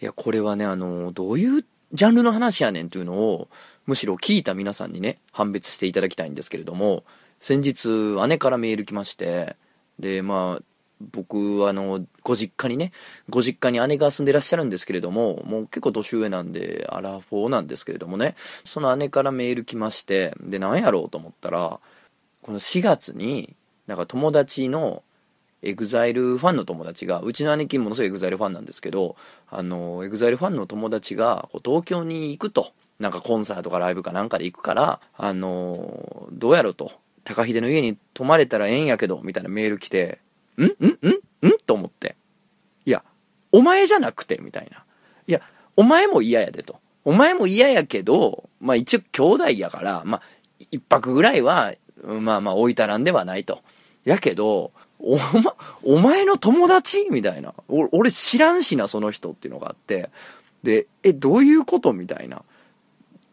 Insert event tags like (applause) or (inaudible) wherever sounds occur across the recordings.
いや、これはね、あの、どういうジャンルの話やねんっていうのを、むしろ聞いた皆さんにね、判別していただきたいんですけれども、先日、姉からメール来まして、で、まあ、僕はあの、ご実家にね、ご実家に姉が住んでらっしゃるんですけれども、もう結構年上なんで、アラフォーなんですけれどもね、その姉からメール来まして、で、何やろうと思ったら、この4月に、なんか友達のEXILE ファンの友達が、うちの姉貴ものすごい EXILE ファンなんですけど、あの、 EXILE ファンの友達がこう東京に行くと。なんかコンサートかライブかなんかで行くから、あの、どうやろと。高秀の家に泊まれたらええんやけど、みたいなメール来て、ん？ん？ん？ん？と思って。いや、お前じゃなくて、みたいな。いや、お前も嫌やでと。お前も嫌やけど、まあ一応兄弟やから、まあ、一泊ぐらいは、まあまあ置いたらんではないと。やけど、おま、お前の友達？みたいな。俺知らんしな、その人っていうのがあって。で、え、どういうこと？みたいな。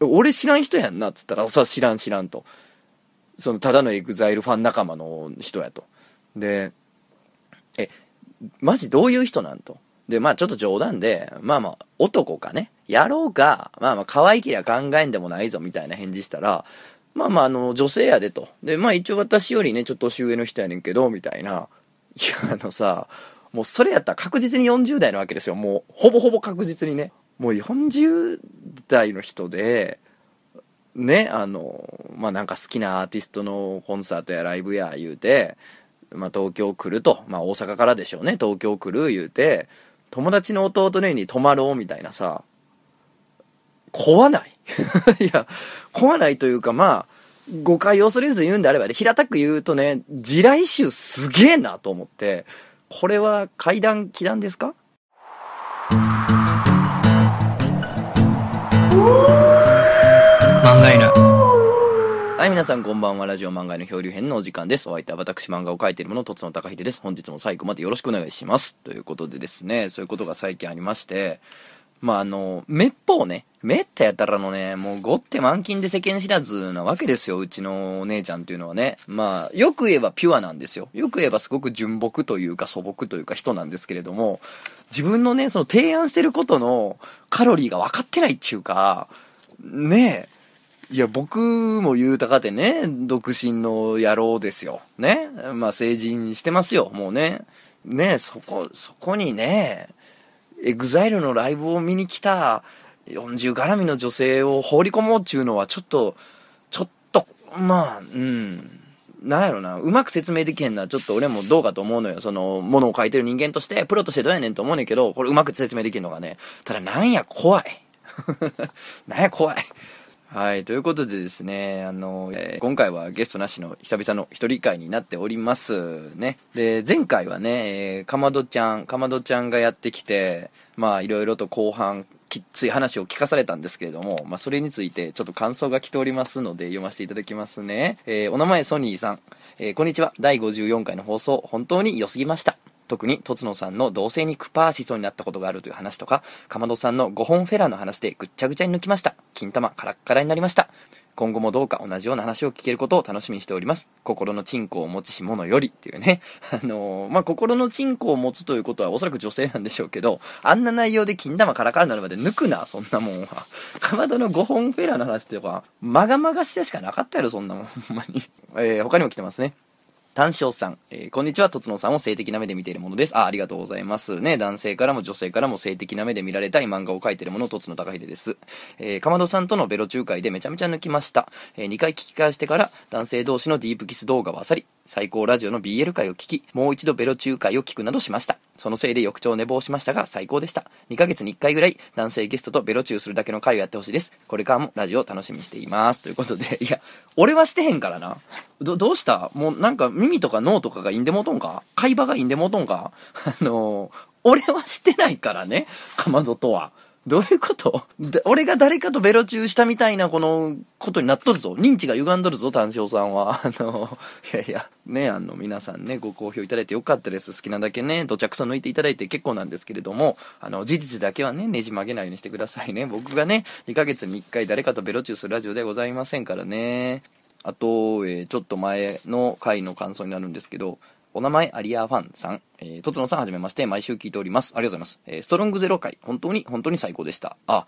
俺知らん人やんな、っつったら、さ、知らん知らんと。その、ただのエグザイルファン仲間の人やと。で、え、マジどういう人なんと？で、まあちょっと冗談で、まあまあ、男かね、やろうか、まあまあ可愛けりゃ考えんでもないぞみたいな返事したら、まあまあ、あの、女性やでと。で、まあ一応私よりね、ちょっと年上の人やねんけど、みたいな。いや、あのさ、もうそれやったら確実に40代なわけですよ。もう、ほぼほぼ確実にね。もう40代の人で、ね、あの、まあなんか好きなアーティストのコンサートやライブや言うて、まあ東京来ると。まあ大阪からでしょうね。東京来る言うて、友達の弟の家に泊まろうみたいなさ、怖ない (laughs) いや、怖ないというか、まあ、誤解を恐れず言うんであれば、ね、平たく言うとね、地雷臭すげえなと思って、これは階段、気段ですか？漫画犬。はい、皆さんこんばんは。ラジオ漫画の漂流編のお時間です。お相手は私漫画を描いている者、とつの高秀です。本日も最後までよろしくお願いします。ということでですね、そういうことが最近ありまして、まあ、あの、めっぽうね、めったやたらのね、もうごって満勤で世間知らずなわけですよ、うちのお姉ちゃんっていうのはね。まあ、よく言えばピュアなんですよ。よく言えばすごく純朴というか素朴というか人なんですけれども、自分のね、その提案してることのカロリーが分かってないっていうか、ねえ、いや、僕も言うたかてね、独身の野郎ですよ。ね。まあ、成人してますよ、もうね。ねそこ、そこにね、エグザイルのライブを見に来た40絡みの女性を放り込もうっていうのはちょっと、ちょっと、まあ、うん。なんやろな、うまく説明できへんのはちょっと俺もどうかと思うのよ。その、ものを書いてる人間として、プロとしてどうやねんと思うねんけど、これうまく説明できんのがね。ただなんや怖い。(laughs) なんや怖い。はい。ということでですね、あの、えー、今回はゲストなしの久々の一人会になっておりますね。で、前回はね、えー、かまどちゃん、かまどちゃんがやってきて、まあ、いろいろと後半、きっつい話を聞かされたんですけれども、まあ、それについてちょっと感想が来ておりますので読ませていただきますね。えー、お名前ソニーさん。えー、こんにちは。第54回の放送、本当に良すぎました。特に、とつのさんの同性にクパーしそうになったことがあるという話とか、かまどさんの5本フェラの話でぐっちゃぐちゃに抜きました。金玉カラッカラになりました。今後もどうか同じような話を聞けることを楽しみにしております。心のチンコを持ちし者よりっていうね。(laughs) あのー、まあ、心のチンコを持つということはおそらく女性なんでしょうけど、あんな内容で金玉カラカラになるまで抜くな、そんなもんは。かまどの5本フェラの話っていうか、まがまがしさしかなかったやろ、そんなもん。ほんまに。えー、他にも来てますね。単勝さん、えー、こんにちは、とつのさんを性的な目で見ているものです。あ、ありがとうございます。ね、男性からも女性からも性的な目で見られたい漫画を描いているもの、とつの高秀です。えー、かまどさんとのベロ仲介でめちゃめちゃ抜きました。えー、2回聞き返してから、男性同士のディープキス動画を漁り、最高ラジオの BL 回を聞き、もう一度ベロ仲介を聞くなどしました。そのせいで翌朝寝坊しましたが最高でした。2ヶ月に1回ぐらい男性ゲストとベロチューするだけの回をやってほしいです。これからもラジオを楽しみにしています。ということで、いや、俺はしてへんからな。ど、どうした？もうなんか耳とか脳とかがいんでもとんか？会話がいんでもとんか？あのー、俺はしてないからね。かまどとは。どういうこと？俺が誰かとベロチューしたみたいなこのことになっとるぞ。認知が歪んどるぞ、単勝さんは。(laughs) あの、いやいや、ね、あの、皆さんね、ご好評いただいてよかったです。好きなだけね、土着さ抜いていただいて結構なんですけれども、あの、事実だけはね、ねじ曲げないようにしてくださいね。僕がね、2ヶ月に1回誰かとベロチューするラジオではございませんからね。あと、えー、ちょっと前の回の感想になるんですけど、お名前、アリアファンさん。えー、とつのさんはじめまして、毎週聞いております。ありがとうございます。えー、ストロングゼロ回、本当に、本当に最高でした。あ、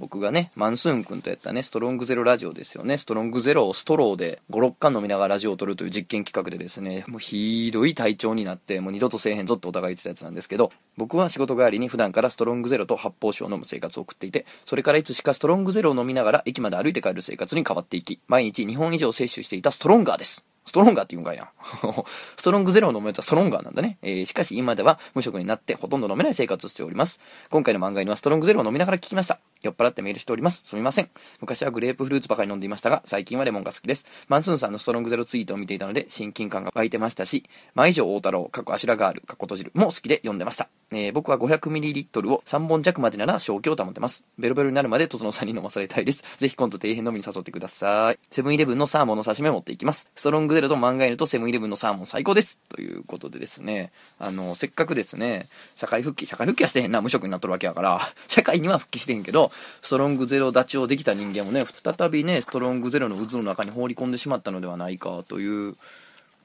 僕がね、マンスーン君とやったね、ストロングゼロラジオですよね。ストロングゼロをストローで5、6缶飲みながらラジオを撮るという実験企画でですね、もうひどい体調になって、もう二度とせえへんぞってお互い言ってたやつなんですけど、僕は仕事帰りに普段からストロングゼロと発泡酒を飲む生活を送っていて、それからいつしかストロングゼロを飲みながら駅まで歩いて帰る生活に変わっていき、毎日2本以上摂取していたストロンガーです。ストロンガーって言うんかいな。(laughs) ストロングゼロを飲むやつはストロンガーなんだね。えー、しかし今では無職になってほとんど飲めない生活をしております。今回の漫画にはストロングゼロを飲みながら聞きました。酔っ払ってメールしております。すみません。昔はグレープフルーツばかり飲んでいましたが、最近はレモンが好きです。マンスーンさんのストロングゼロツイートを見ていたので、親近感が湧いてましたし、毎城大太郎、過去アシュラガール、過去閉じるも好きで読んでました。えー、僕は 500ml を3本弱までなら正気を保てます。ベロベロになるまでとつのさんに飲まされたいです。ぜひ今度底辺飲みに誘ってください。セブンイレブンのサーモンの刺身を持っていきます。ストロングゼロと漫画犬とセブンイレブンのサーモン最高ですということでですね、あの、せっかくですね、社会復帰、社会復帰はしてへんな、無職になっとるわけやから、社会には復帰してへんけど、ストロングゼロ立ちをできた人間もね、再びね、ストロングゼロの渦の中に放り込んでしまったのではないかという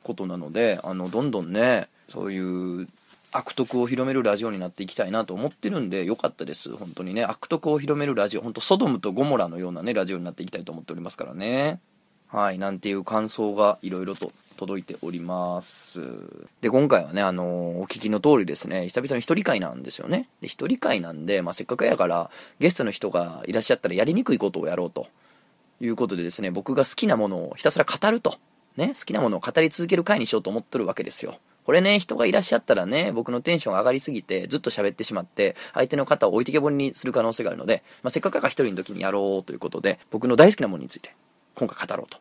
ことなので、あの、どんどんね、そういう悪徳を広めるラジオになっていきたいなと思ってるんで、よかったです。本当にね。悪徳を広めるラジオ、本当ソドムとゴモラのようなね、ラジオになっていきたいと思っておりますからね。はい、なんていう感想がいろいろと届いております。で、今回はね、あの、お聞きの通りですね、久々に一人会なんですよね。で、一人会なんで、まあ、せっかくやから、ゲストの人がいらっしゃったらやりにくいことをやろうということでですね、僕が好きなものをひたすら語ると。ね、好きなものを語り続ける回にしようと思ってるわけですよ。これね、人がいらっしゃったらね、僕のテンション上がりすぎて、ずっと喋ってしまって、相手の方を置いてけぼりにする可能性があるので、まあ、せっかくが一人の時にやろうということで、僕の大好きなものについて、今回語ろうと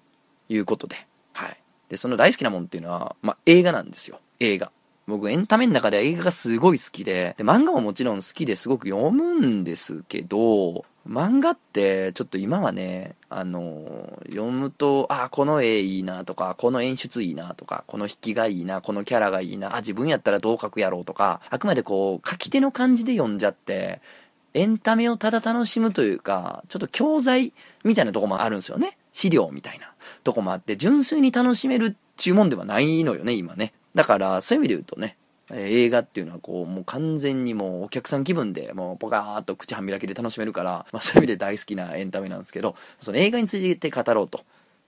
いうことで、はい。で、その大好きなもんっていうのは、まあ、映画なんですよ。映画。僕、エンタメの中では映画がすごい好きで、で、漫画ももちろん好きですごく読むんですけど、漫画ってちょっと今はね、あの読むと、あ、この絵いいなとか、この演出いいなとか、この引きがいいな、このキャラがいいな、あ、自分やったらどう描くやろうとか、あくまでこう、書き手の感じで読んじゃって、エンタメをただ楽しむというか、ちょっと教材みたいなとこもあるんですよね。資料みたいなとこもあって、純粋に楽しめるっうもんではないのよね、今ね。だから、そういう意味で言うとね、映画っていうのはこう、もう完全にもうお客さん気分でもうポカーっと口半開きで楽しめるから、まあそういう意味で大好きなエンタメなんですけど、その映画について語ろうと。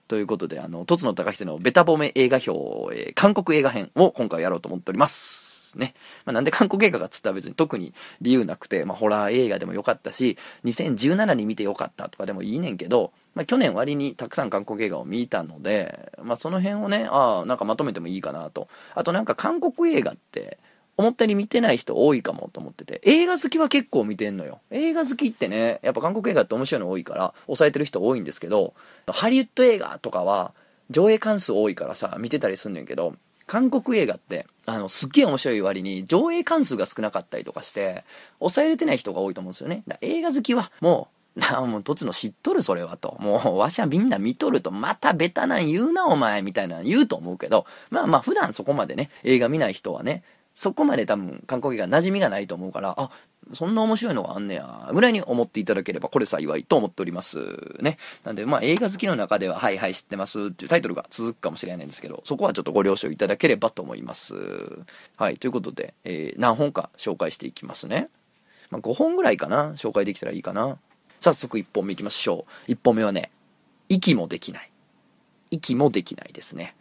ということで、あの、とつの高人のベタ褒め映画表、えー、韓国映画編を今回やろうと思っております。ですね。まあ、なんで韓国映画かっつったら別に特に理由なくて、まあ、ホラー映画でもよかったし、2017に見てよかったとかでもいいねんけど、まあ、去年割にたくさん韓国映画を見たので、まあ、その辺をね、ああ、なんかまとめてもいいかなと。あとなんか韓国映画って、思ったより見てない人多いかもと思ってて、映画好きは結構見てんのよ。映画好きってね、やっぱ韓国映画って面白いの多いから、抑えてる人多いんですけど、ハリウッド映画とかは、上映関数多いからさ、見てたりすんねんけど、韓国映画って、あの、すっげえ面白い割に、上映関数が少なかったりとかして、抑えれてない人が多いと思うんですよね。だ映画好きは、もう、なあ、もう、とつの知っとる、それはと。もう、わしはみんな見とると、またベタなん言うな、お前、みたいな言うと思うけど、まあまあ、普段そこまでね、映画見ない人はね、そこまで多分、韓国映画馴染みがないと思うから、あ、そんな面白いのがあんねや、ぐらいに思っていただければ、これ幸いと思っております。ね。なんで、まあ映画好きの中では、はいはい知ってますっていうタイトルが続くかもしれないんですけど、そこはちょっとご了承いただければと思います。はい。ということで、えー、何本か紹介していきますね。まあ5本ぐらいかな紹介できたらいいかな。早速1本目いきましょう。1本目はね、息もできない。息もできないですね。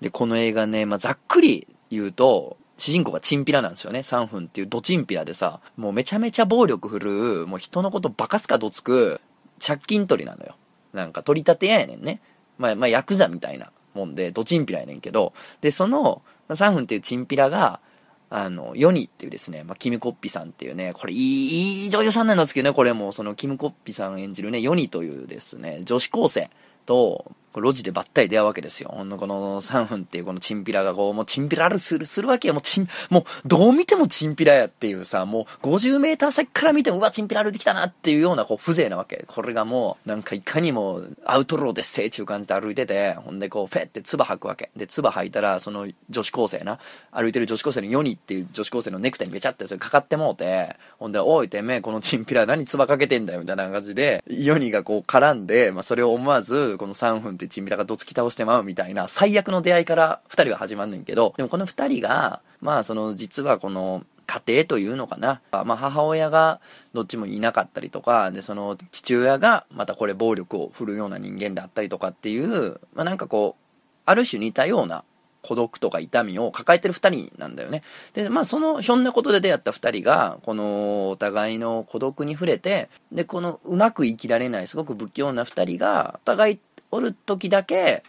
で、この映画ね、まあざっくり言うと、主人公がチンピラなんですよね。3分っていうドチンピラでさ、もうめちゃめちゃ暴力振るう、もう人のことバカすかどつく、借金取りなのよ。なんか取り立て屋やねんね。まあ、まあ、ヤクザみたいなもんで、ドチンピラやねんけど、で、その、3分っていうチンピラが、あの、ヨニっていうですね、まあ、キムコッピさんっていうね、これいい、いい女優さんなんですけどね、これもそのキムコッピさん演じるね、ヨニというですね、女子高生と、路地でばったり出会うわけですよ。ほんのこの3分っていうこのチンピラがこう、もうチンピラルする、するわけよ。もうチン、もうどう見てもチンピラやっていうさ、もう50メーター先から見ても、うわ、チンピラ歩いてきたなっていうようなこう風情なわけ。これがもう、なんかいかにもアウトローですせっていう感じで歩いてて、ほんでこう、フェって唾吐くわけ。で、唾吐いたら、その女子高生な、歩いてる女子高生のヨニっていう女子高生のネクタイにべちゃってそれかかってもうて、ほんで、おいてめえ、このチンピラ何唾かけてんだよみたいな感じで、ヨニがこう絡んで、まあそれを思わず、この3分ってってチンピラがどつき倒してまうみたいな最悪の出会いから2人は始まんねんけど、でもこの2人が、まあその実はこの家庭というのかな。まあ母親がどっちもいなかったりとか、でその父親がまたこれ暴力を振るような人間であったりとかっていう、まあなんかこう、ある種似たような孤独とか痛みを抱えてる二人なんだよね。で、まあそのひょんなことで出会った二人が、このお互いの孤独に触れて、で、このうまく生きられないすごく不器用な二人が、お互いおる時だけ、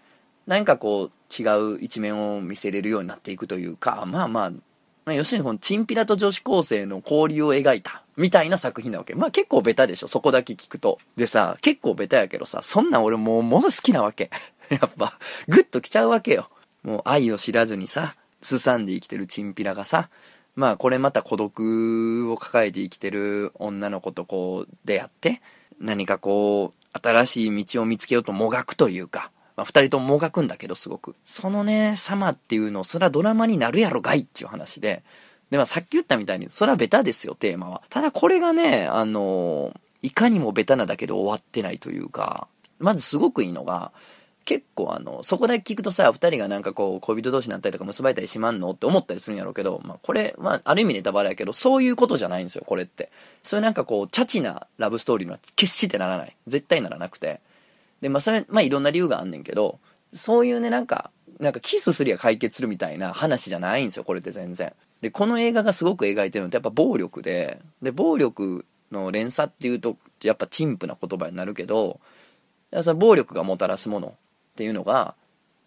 何かこう違う一面を見せれるようになっていくというか、まあまあ、まあ、要するにこのチンピラと女子高生の交流を描いたみたいな作品なわけ。まあ結構ベタでしょ、そこだけ聞くと。でさ、結構ベタやけどさ、そんなん俺もうもの好きなわけ。(laughs) やっぱ、グッと来ちゃうわけよ。もう愛を知らずにさ、すさんで生きてるチンピラがさ、まあこれまた孤独を抱えて生きてる女の子とこう出会って、何かこう、新しい道を見つけようともがくというか、まあ二人とももがくんだけどすごく。そのね、様っていうの、そらドラマになるやろがいっていう話で、で、まあさっき言ったみたいに、そらベタですよ、テーマは。ただこれがね、あのいかにもベタなだけで終わってないというか、まずすごくいいのが、結構あの、そこだけ聞くとさ、二人がなんかこう、恋人同士になったりとか結ばれたりしまんの？って思ったりするんやろうけど、まあこれ、まあある意味ネタバレやけど、そういうことじゃないんですよ、これって。そういうなんかこう、チャチなラブストーリーには決してならない。絶対ならなくて。で、まあそれ、まあいろんな理由があんねんけど、そういうね、なんか、なんかキスすりゃ解決するみたいな話じゃないんですよ、これって全然。で、この映画がすごく描いてるのってやっぱ暴力で、で、暴力の連鎖っていうと、やっぱ陳腐な言葉になるけど、その暴力がもたらすものっていうのが、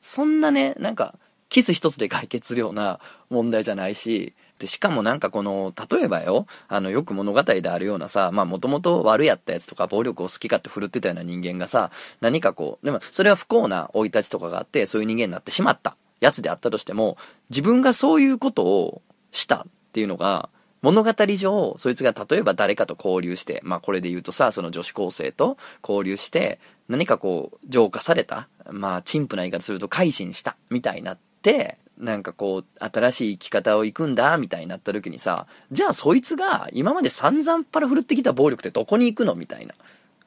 そんなね、なんか、キス一つで解決するような問題じゃないし、で、しかもなんかこの、例えばよ、あの、よく物語であるようなさ、まあもともと悪やったやつとか暴力を好き勝手振るってたような人間がさ、何かこう、でもそれは不幸な生い立ちとかがあって、そういう人間になってしまったやつであったとしても、自分がそういうことをしたっていうのが、物語上、そいつが例えば誰かと交流して、まあこれで言うとさ、その女子高生と交流して、何かこう、浄化された、まあ、陳腐な言い方すると改心した、みたいになって、なんかこう、新しい生き方を行くんだ、みたいになった時にさ、じゃあそいつが今まで散々パラ振るってきた暴力ってどこに行くのみたいな。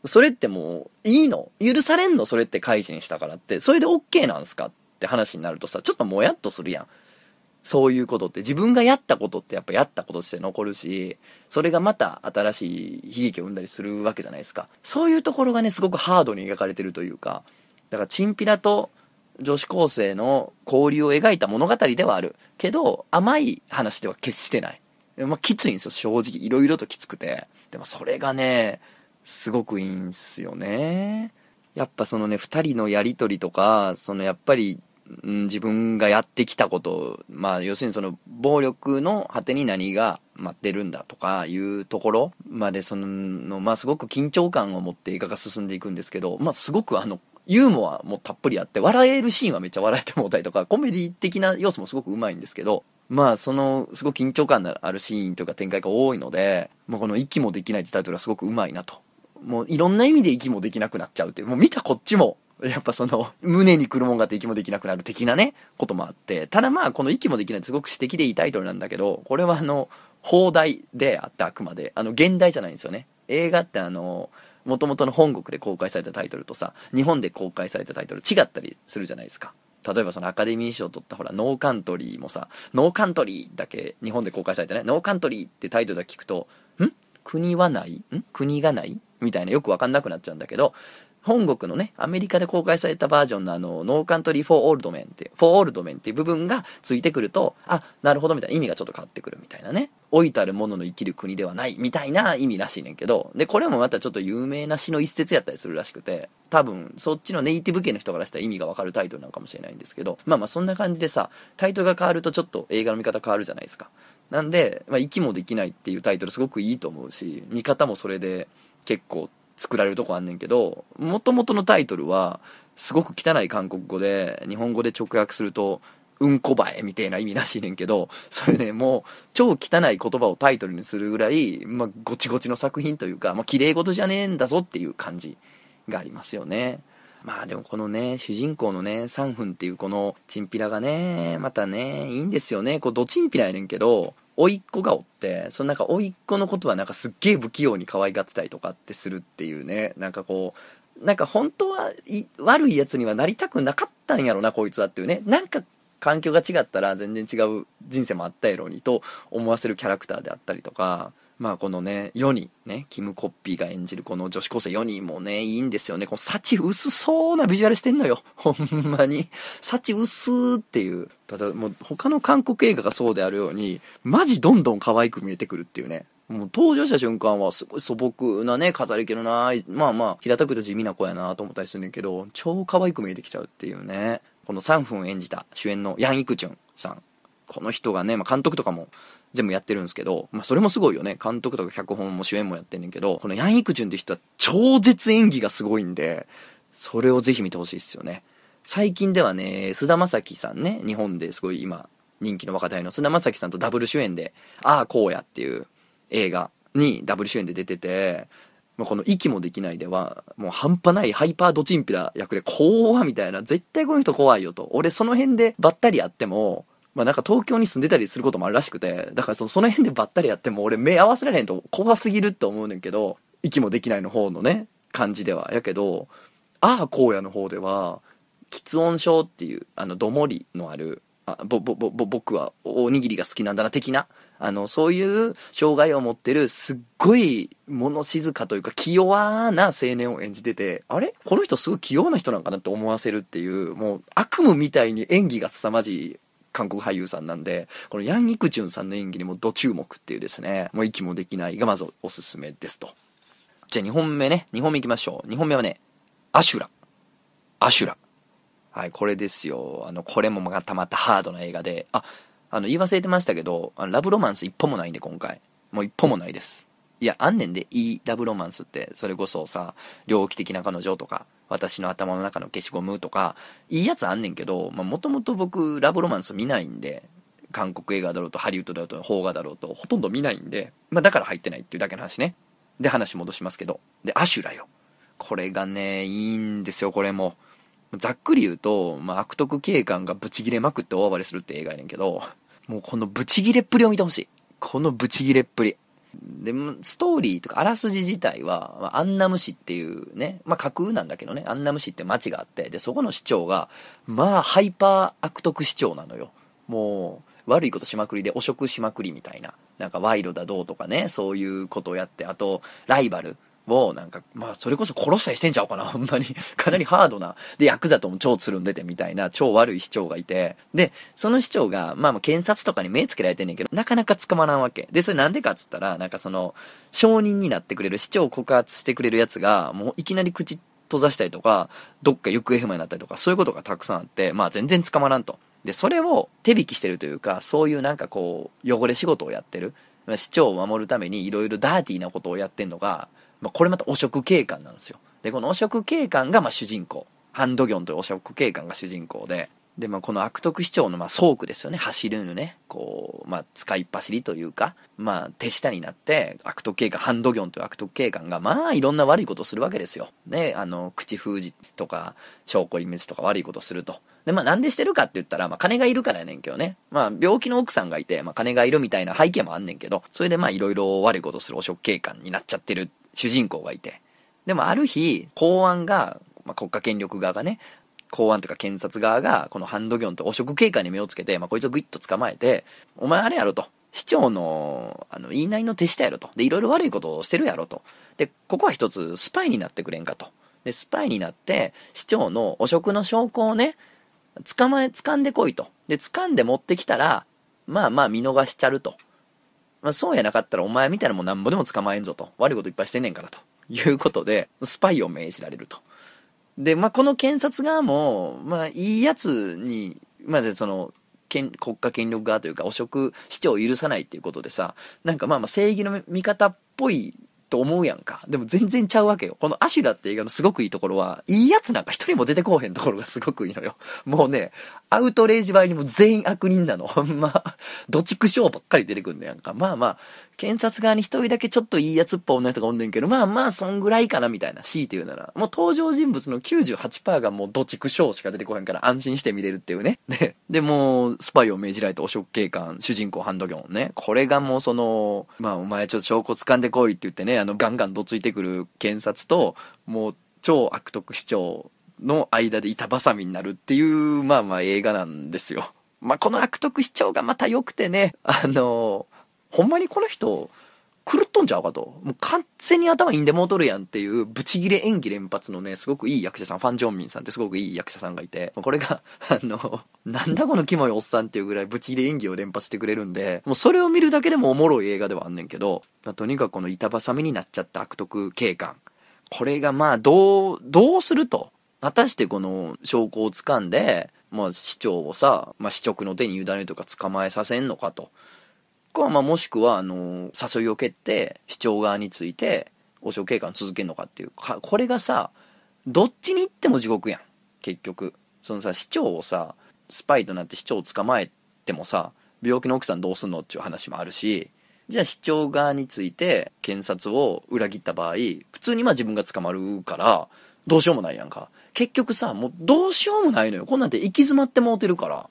それってもう、いいの？許されんの？それって改心したからって。それで OK なんすか？って話になるとさ、ちょっともやっとするやん。そういうことって自分がやったことってやっぱやったことして残るし、それがまた新しい悲劇を生んだりするわけじゃないですか。そういうところがね、すごくハードに描かれてるというか、だからチンピラと女子高生の交流を描いた物語ではある。けど、甘い話では決してない。まあ、きついんですよ、正直。いろいろときつくて。でもそれがね、すごくいいんすよね。やっぱそのね、二人のやりとりとか、そのやっぱりうん、自分がやってきたこと、まあ、要するにその、暴力の果てに何が待ってるんだとかいうところまで、その、まあ、すごく緊張感を持って映画が進んでいくんですけど、まあ、すごくあの、ユーモアもたっぷりあって、笑えるシーンはめっちゃ笑えてもうたりとか、コメディ的な要素もすごくうまいんですけど、まあ、その、すごく緊張感のあるシーンとか展開が多いので、まあ、この息もできないってタイトルはすごくうまいなと。もういろんな意味で息もできなくなっちゃうっていう、もう見たこっちもやっぱその、胸に来るもんがあって息もできなくなる的なね、こともあって、ただまあ、この息もできないすごく指摘でいいタイトルなんだけど、これはあの、放題であってあくまで、あの、現代じゃないんですよね。映画ってあの、もともとの本国で公開されたタイトルとさ、日本で公開されたタイトル違ったりするじゃないですか。例えばそのアカデミー賞を取ったほら、ノーカントリーもさ、ノーカントリーだけ日本で公開されてね、ノーカントリーってタイトルだけ聞くと、ん？国はない？ん？国がない？みたいなよくわかんなくなっちゃうんだけど、本国のね、アメリカで公開されたバージョンのあの、 No Country for Old Menって、 for Old Menっていう部分がついてくると、あ、なるほどみたいな意味がちょっと変わってくるみたいなね。老いたる者の生きる国ではないみたいな意味らしいねんけど、で、これもまたちょっと有名な詩の一節やったりするらしくて、多分、そっちのネイティブ系の人からしたら意味がわかるタイトルなのかもしれないんですけど、まあまあそんな感じでさ、タイトルが変わるとちょっと映画の見方変わるじゃないですか。なんで、まあ、息もできないっていうタイトルすごくいいと思うし、見方もそれで結構作られるとこあんねんけど、もともとのタイトルは、すごく汚い韓国語で、日本語で直訳すると、うんこばえみたいな意味らしいねんけど、それね、もう、超汚い言葉をタイトルにするぐらい、まあ、ごちごちの作品というか、まあ、綺麗事じゃねえんだぞっていう感じがありますよね。まあでもこのね、主人公のね、サンフンっていうこのチンピラがね、またね、いいんですよね。こう、ドチンピラやねんけど、甥っ子がおって、そのなんか甥っ子のことはなんかすっげえ不器用に可愛がってたりとかってするっていうね、なんかこう、なんか本当はい悪いやつにはなりたくなかったんやろな、こいつはっていうね。なんか環境が違ったら全然違う人生もあったやろにと思わせるキャラクターであったりとか、まあこのね、4人、ね、キム・コッピーが演じるこの女子高生4人もね、いいんですよね。この幸薄そうなビジュアルしてんのよ。(laughs) ほんまに。幸薄っていう。ただもう他の韓国映画がそうであるように、マジどんどん可愛く見えてくるっていうね。もう登場した瞬間はすごい素朴なね、飾り気のない、まあまあ、平たくと地味な子やなと思ったりするんだけど、超可愛く見えてきちゃうっていうね。この3分演じた主演のヤン・イクチュンさん。この人がね、まあ、監督とかも全部やってるんですけど、まあ、それもすごいよね。監督とか脚本も主演もやってんねんけど、このヤン・イクチュンって人は超絶演技がすごいんで、それをぜひ見てほしいですよね。最近ではね、菅田将暉さんね、日本ですごい今、人気の若手の菅田将暉さんとダブル主演で、ああ、こうやっていう映画にダブル主演で出てて、まあ、この息もできないでは、もう半端ないハイパードチンピラ役で怖みたいな、絶対この人怖いよと。俺その辺でばったりやっても、まあなんか東京に住んでたりすることもあるらしくて、だからそのその辺でばったりやっても俺目合わせられへんと怖すぎるって思うねんけど、息もできないの方のね、感じでは。やけど、ああ荒野の方では、喫音症っていう、あの、どもりのある、あぼ、ぼ、ぼ、僕はおにぎりが好きなんだな、的な。あの、そういう障害を持ってる、すっごい物静かというか、気弱な青年を演じてて、あれ？この人すごい器用な人なんかなって思わせるっていう、もう悪夢みたいに演技が凄まじい韓国俳優さんなんで、このヤン・イクチュンさんの演技にもド注目っていうですね、もう息もできないがまずおすすめですと。じゃあ2本目ね、2本目行きましょう。2本目はね、アシュラ。アシュラ。はい、これですよ。あの、これもまたまたハードな映画で、あ、あの、言い忘れてましたけど、あのラブロマンス一本もないんで、今回。もう一本もないです。いや、あんねんで、いいラブロマンスって、それこそさ、猟奇的な彼女とか、私の頭の中の消しゴムとか、いいやつあんねんけど、まあ、もともと僕、ラブロマンス見ないんで、韓国映画だろうと、ハリウッドだろうと、邦画だろうと、ほとんど見ないんで、まあ、だから入ってないっていうだけの話ね。で、話戻しますけど。で、アシュラよ。これがね、いいんですよ、これも。ざっくり言うと、まあ、悪徳警官がブチギレまくって大暴れするって映画やねんけど、もうこのブチギレっぷりを見てほしい。このブチギレっぷり。で、ストーリーとかあらすじ自体は、まあ、アンナム市っていうね、まあ架空なんだけどね、アンナム市って町があって、で、そこの市長が、まあハイパー悪徳市長なのよ。もう、悪いことしまくりで汚職しまくりみたいな。なんか賄賂だどうとかね、そういうことをやって、あと、ライバル。を、なんか、まあ、それこそ殺したりしてんちゃうかな、(laughs) ほんまに。かなりハードな。で、ヤクザとも超つるんでてみたいな、超悪い市長がいて。で、その市長が、まあ、検察とかに目つけられてんねんけど、なかなか捕まらんわけ。で、それなんでかっつったら、なんかその、証人になってくれる、市長を告発してくれるやつが、もういきなり口閉ざしたりとか、どっか行方不明になったりとか、そういうことがたくさんあって、まあ、全然捕まらんと。で、それを手引きしてるというか、そういうなんかこう、汚れ仕事をやってる。市長を守るためにいろいろダーティーなことをやってんのが、まあ、これまた汚職警官なんですよ。で、この汚職警官がま主人公。ハンドギョンという汚職警官が主人公で、で、まあ、この悪徳市長のまあ倉庫ですよね。走るのね。こう、まあ、使いっ走りというか、まあ、手下になって、悪徳警官、ハンドギョンという悪徳警官が、まあ、いろんな悪いことをするわけですよ。ね、あの、口封じとか、証拠隠滅とか悪いことすると。で、まあ、なんでしてるかって言ったら、まあ、金がいるからやねんけどね。まあ、病気の奥さんがいて、まあ、金がいるみたいな背景もあんねんけど、それでまあ、いろいろ悪いことする汚職警官になっちゃってる主人公がいて。でもある日、公安が、まあ、国家権力側がね、公安とか検察側が、このハンドギョンと汚職警官に目をつけて、まあ、こいつをグイッと捕まえて、お前あれやろと。市長の、あの、言いなりの手下やろと。で、いろいろ悪いことをしてるやろと。で、ここは一つ、スパイになってくれんかと。で、スパイになって、市長の汚職の証拠をね、捕まえ、掴んでこいと。で、掴んで持ってきたら、まあまあ見逃しちゃると。まあそうやなかったらお前みたいなもんなんぼでも捕まえんぞと。悪いこといっぱいしてんねんからと。いうことで、スパイを命じられると。で、まあこの検察側も、まあいいやつに、まあその、国家権力側というか汚職市長を許さないっていうことでさ、なんかまあまあ正義の味方っぽいと思うやんか。でも全然ちゃうわけよ。このアシュラって映画のすごくいいところは、いいやつなんか一人も出てこうへんところがすごくいいのよ。もうね、アウトレイジ場合にも全員悪人なの。ほんま、(laughs) どちくしょうばっかり出てくんねやんか。まあまあ、検察側に一人だけちょっといいやつっぽい女人がおんねんけど、まあまあ、そんぐらいかなみたいな、強いて言うなら。もう登場人物の98%がもうどちくしょうしか出てこへんから安心して見れるっていうね。で、で、もう、スパイを命じられた汚職警官、主人公ハンドギョンね。これがもうその、まあお前ちょっと証拠掴んでこいって言ってね、あの、ガンガンどついてくる検察と、もう、超悪徳市長の間で板挟みになるっていう、まあまあ映画なんですよ。まあこの悪徳市長がまた良くてね、あの、ほんまにこの人、狂っとんちゃうかと。もう完全に頭いいんでもうとるやんっていう、ブチギレ演技連発のね、すごくいい役者さん、ファン・ジョンミンさんってすごくいい役者さんがいて、これが、(laughs) あの、なんだこのキモいおっさんっていうぐらいブチギレ演技を連発してくれるんで、もうそれを見るだけでもおもろい映画ではあんねんけど、まあ、とにかくこの板挟みになっちゃった悪徳警官。これがまあ、どう、どうすると。果たしてこの証拠を掴んで、まあ市長をさ、まあ市直の手に委ねるとか捕まえさせんのかと。か、まあ、もしくは、あの、誘いを蹴って、市長側について、王将警官を続けるのかっていうか、これがさ、どっちに行っても地獄やん。結局。そのさ、市長をさ、スパイとなって市長を捕まえてもさ、病気の奥さんどうすんのっていう話もあるし、じゃあ市長側について検察を裏切った場合、普通にまあ自分が捕まるから、どうしようもないやんか。結局さ、もうどうしようもないのよ。こんなんて行き詰まってもうてるから。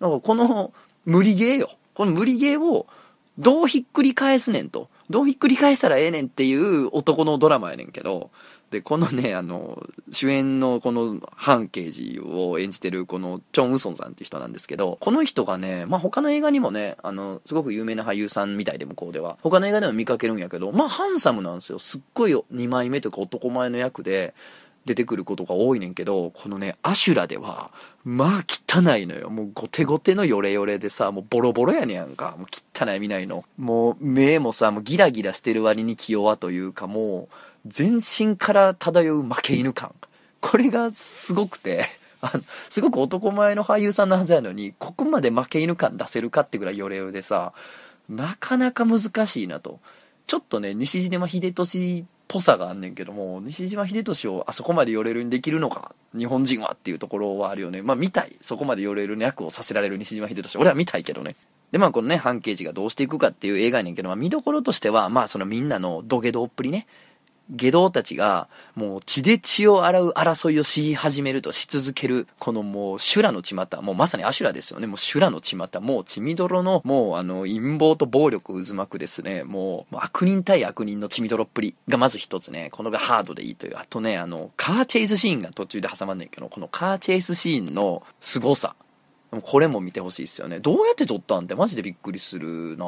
なんかこの無理ゲーよ。この無理ゲーをどうひっくり返すねんと。どうひっくり返したらええねんっていう男のドラマやねんけど、で、このね、あの、主演のこのハン刑事を演じてるこのチョン・ウソンさんっていう人なんですけど、この人がね、まあ他の映画にもね、あの、すごく有名な俳優さんみたいで向こうでは、他の映画でも見かけるんやけど、まあハンサムなんですよ。すっごい2枚目というか男前の役で、出てくることが多いねんけど、このね、アシュラでは、まあ汚いのよ。もうゴテゴテのヨレヨレでさ、もうボロボロやねやんか。もう汚い見ないの。もう目もさ、もうギラギラしてる割に気弱というか、もう全身から漂う負け犬感。これがすごくて、あの、すごく男前の俳優さんのはずやのに、ここまで負け犬感出せるかってぐらいヨレヨレでさ、なかなか難しいなと。ちょっとね、西島秀俊ぽさがあんねんけども、西島秀俊をあそこまで寄れるにできるのか、日本人はっていうところはあるよね。まあ見たい。そこまで寄れる役をさせられる西島秀俊。俺は見たいけどね。で、まあこのね、半刑事がどうしていくかっていう映画やねんけど、まあ見どころとしては、まあそのみんなの土下座っぷりね。下道たちが、もう血で血を洗う争いをし始めるとし続ける、このもう修羅の血股、もうまさにアシュラですよね。もう修羅の血股、もう血みどろの、もうあの陰謀と暴力渦巻くですね、もう悪人対悪人の血みどろっぷりがまず一つね、このがハードでいいという。あとね、あの、カーチェイスシーンが途中で挟まんねんけど、このカーチェイスシーンの凄さ。これも見てほしいですよね。どうやって撮ったんってマジでびっくりするな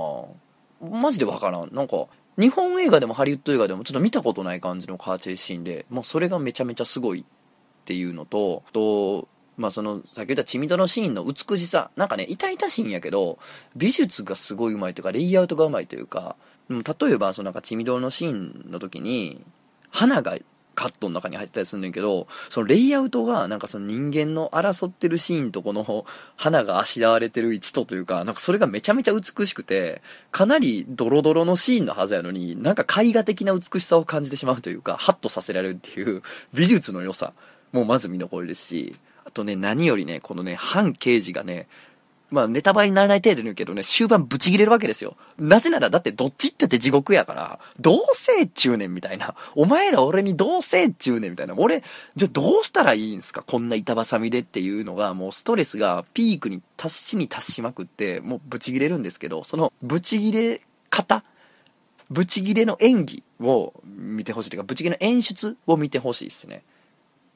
マジでわからん。なんか、日本映画でもハリウッド映画でもちょっと見たことない感じのカーチェイスシーンで、もうそれがめちゃめちゃすごいっていうのと、と、まあその、先ほど言ったチミドのシーンの美しさ。なんかね、痛々しいんやけど、美術がすごい上手いというか、レイアウトが上手いというか、例えば、そのなんかチミドのシーンの時に、花がカットの中に入ったりすんねんけど、そのレイアウトが、なんかその人間の争ってるシーンとこの花があしらわれてる位置とというか、なんかそれがめちゃめちゃ美しくて、かなりドロドロのシーンのはずやのに、なんか絵画的な美しさを感じてしまうというか、ハッとさせられるっていう美術の良さもまず見残りですし、あとね、何よりね、このね、反刑事がね、まあネタバレにならない程度に言うけどね、終盤ブチ切れるわけですよ。なぜならだってどっちってって地獄やから、どうせっちゅうねんみたいな。お前ら俺にどうせっちゅうねんみたいな。俺、じゃあどうしたらいいんすか？こんな板挟みでっていうのが、もうストレスがピークに達しに達しまくって、もうブチ切れるんですけど、そのブチ切れ方ブチ切れの演技を見てほしいというか、ブチ切れの演出を見てほしいですね。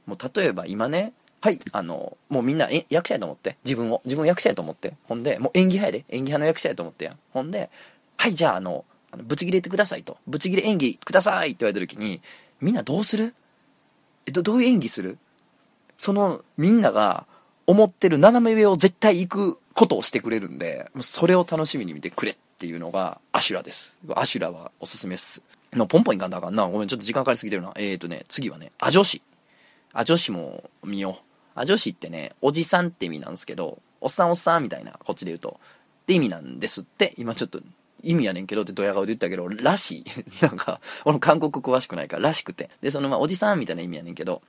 もう例えば今ね、はい、あの、もうみんなえ役者やと思って。自分を。自分を役者やと思って。ほんで、もう演技派やで。演技派の役者やと思ってやん。ほんで、はい、じゃああの、あのブチ切れてくださいと。ブチ切れ演技くださいって言われた時に、みんなどうする？え、ど、どういう演技する？その、みんなが思ってる斜め上を絶対行くことをしてくれるんで、もうそれを楽しみに見てくれっていうのが、アシュラです。アシュラはおすすめっす。のポンポンいかんだあかんな。ごめん、ちょっと時間かかりすぎてるな。えーとね、次はね、アジョシ。アジョシも見よう。あ、女子ってね、おじさんって意味なんですけど、おっさんおっさんみたいな、こっちで言うと。って意味なんですって、今ちょっと、意味やねんけどってドヤ顔で言ったけど、らしい。(laughs) なんか、俺韓国詳しくないから、らしくて。で、そのまあ、おじさんみたいな意味やねんけど、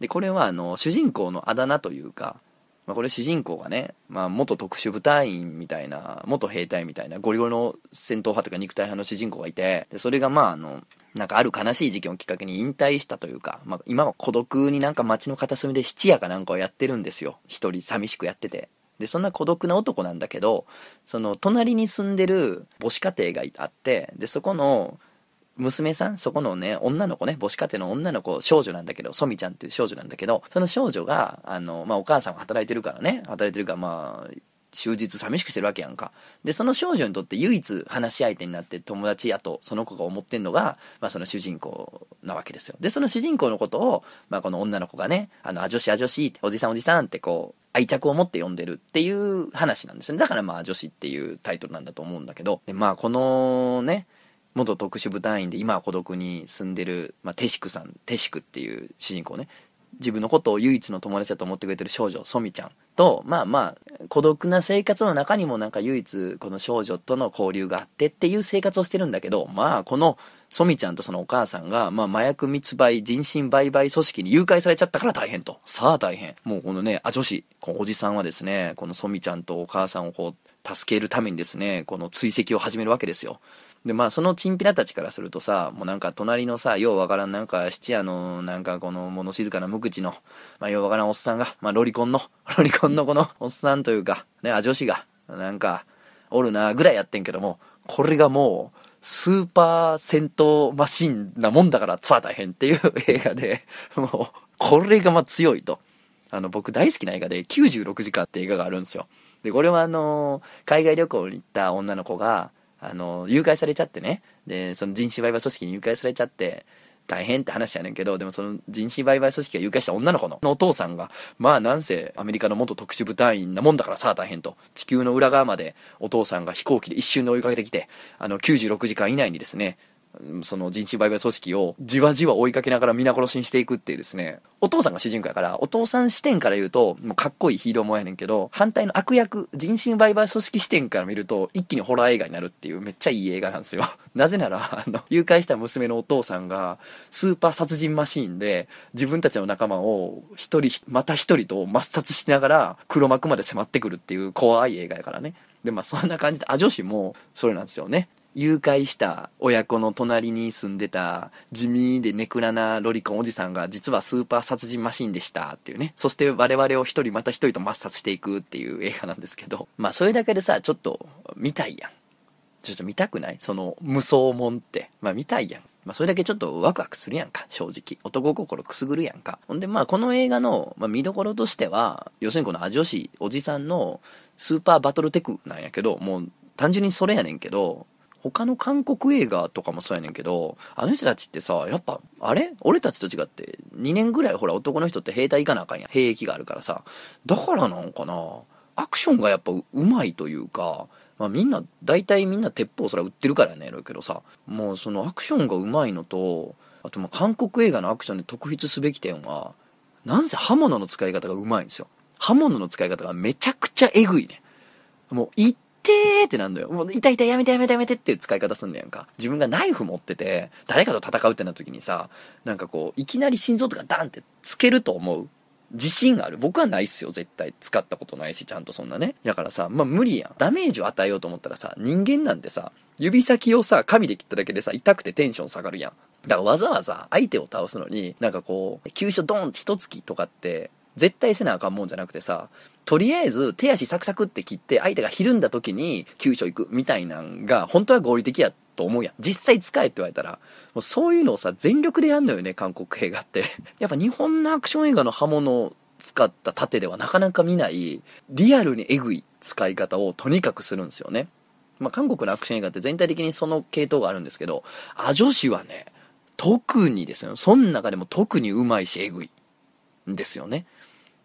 で、これはあの、主人公のあだ名というか、まあ、これ主人公がね、まあ、元特殊部隊員みたいな、元兵隊みたいな、ゴリゴリの戦闘派とか肉体派の主人公がいて、で、それがまあ、あの、なんかある悲しい事件をきっかけに引退したというか、まあ、今は孤独になんか街の片隅で質屋かなんかをやってるんですよ。一人寂しくやってて。で、そんな孤独な男なんだけど、その隣に住んでる母子家庭があって、で、そこの娘さん、そこのね、女の子ね、母子家庭の女の子、少女なんだけど、ソミちゃんっていう少女なんだけど、その少女が、あの、まあ、お母さんが働いてるからね、働いてるから、まあ、終日寂しくしてるわけやんか。で、その少女にとって唯一話し相手になって友達やと、その子が思ってんのが、まあその主人公なわけですよ。で、その主人公のことを、まあこの女の子がね、あの、あ女子あ女子、おじさんおじさんってこう、愛着を持って読んでるっていう話なんですよね。だからまあ女子っていうタイトルなんだと思うんだけど、でまあこのね、元特殊部隊員で今は孤独に住んでる、まあ、テシクさん、テシクっていう主人公ね。自分のことを唯一の友達だと思ってくれてる少女、ソミちゃんと、まあまあ、孤独な生活の中にもなんか唯一この少女との交流があってっていう生活をしてるんだけど、まあこのソミちゃんとそのお母さんが、まあ麻薬密売、人身売買組織に誘拐されちゃったから大変と。さあ大変。もうこのね、あ、女子、おじさんはですね、このソミちゃんとお母さんをこう、助けるためにですね、この追跡を始めるわけですよ。で、まあ、そのチンピラたちからするとさ、もうなんか隣のさ、ようわからんなんか質屋の、なんかこの物静かな無口の、まあ、ようわからんおっさんが、まあ、ロリコンの、ロリコンのこのおっさんというか、ね、あ、女子が、なんか、おるな、ぐらいやってんけども、これがもう、スーパー戦闘マシンなもんだからツアー大変っていう (laughs) 映画で、もう、これがまあ強いと。あの、僕大好きな映画で96時間って映画があるんですよ。で、これはあの海外旅行に行った女の子が、あの、誘拐されちゃってね。で、その人身売買組織に誘拐されちゃって、大変って話やねんけど、でもその人身売買組織が誘拐した女の子のお父さんが、まあなんせアメリカの元特殊部隊員なもんだからさあ大変と。地球の裏側までお父さんが飛行機で一瞬で追いかけてきて、あの96時間以内にですね、その人身売買組織をじわじわ追いかけながら皆殺しにしていくっていうですね、お父さんが主人公やから、お父さん視点から言うと、もうかっこいいヒーローもやねんけど、反対の悪役、人身売買組織視点から見ると、一気にホラー映画になるっていうめっちゃいい映画なんですよ。(laughs) なぜなら、あの、誘拐した娘のお父さんが、スーパー殺人マシーンで、自分たちの仲間を一人、また一人と抹殺しながら、黒幕まで迫ってくるっていう怖い映画やからね。で、まあそんな感じで、あ、女子も、それなんですよね。誘拐した親子の隣に住んでた地味でネクラなロリコンおじさんが実はスーパー殺人マシンでしたっていうね。そして我々を一人また一人と抹殺していくっていう映画なんですけど。(laughs) まあそれだけでさ、ちょっと見たいやん。ちょっと見たくない？その無双もんって。まあ見たいやん。まあそれだけちょっとワクワクするやんか、正直。男心くすぐるやんか。ほんでまあこの映画の、ま、見どころとしては、要するにこのアジョシ、おじさんのスーパーバトルテクなんやけど、もう単純にそれやねんけど、他の韓国映画とかもそうやねんけど、あの人たちってさ、やっぱ、あれ？俺たちと違って、2年ぐらいほら男の人って兵隊行かなあかんや。兵役があるからさ。だからなんかな、アクションがやっぱうまいというか、まあみんな、大体みんな鉄砲そら売ってるからやねんけどさ、もうそのアクションがうまいのと、あとまあ韓国映画のアクションで特筆すべき点は、なんせ刃物の使い方がうまいんですよ。刃物の使い方がめちゃくちゃえぐいね。もうてーってなんだよ。もう、痛い痛いやめてやめてやめてっていう使い方すんだやんか。自分がナイフ持ってて、誰かと戦うってなった時にさ、なんかこう、いきなり心臓とかダンってつけると思う自信がある。僕はないっすよ、絶対。使ったことないし、ちゃんとそんなね。だからさ、まあ無理やん。ダメージを与えようと思ったらさ、人間なんてさ、指先をさ、紙で切っただけでさ、痛くてテンション下がるやん。だからわざわざ相手を倒すのに、なんかこう、急所ドンって一突きとかって、絶対せなあかんもんじゃなくてさ、とりあえず手足サクサクって切って相手がひるんだ時に急所行くみたいなんが本当は合理的やと思うやん。実際使えって言われたら、もうそういうのをさ、全力でやんのよね、韓国映画って。(laughs) やっぱ日本のアクション映画の刃物を使った盾ではなかなか見ない、リアルにエグい使い方をとにかくするんですよね。まあ、韓国のアクション映画って全体的にその系統があるんですけど、アジョシはね、特にですよ。その中でも特にうまいし、エグいんですよね。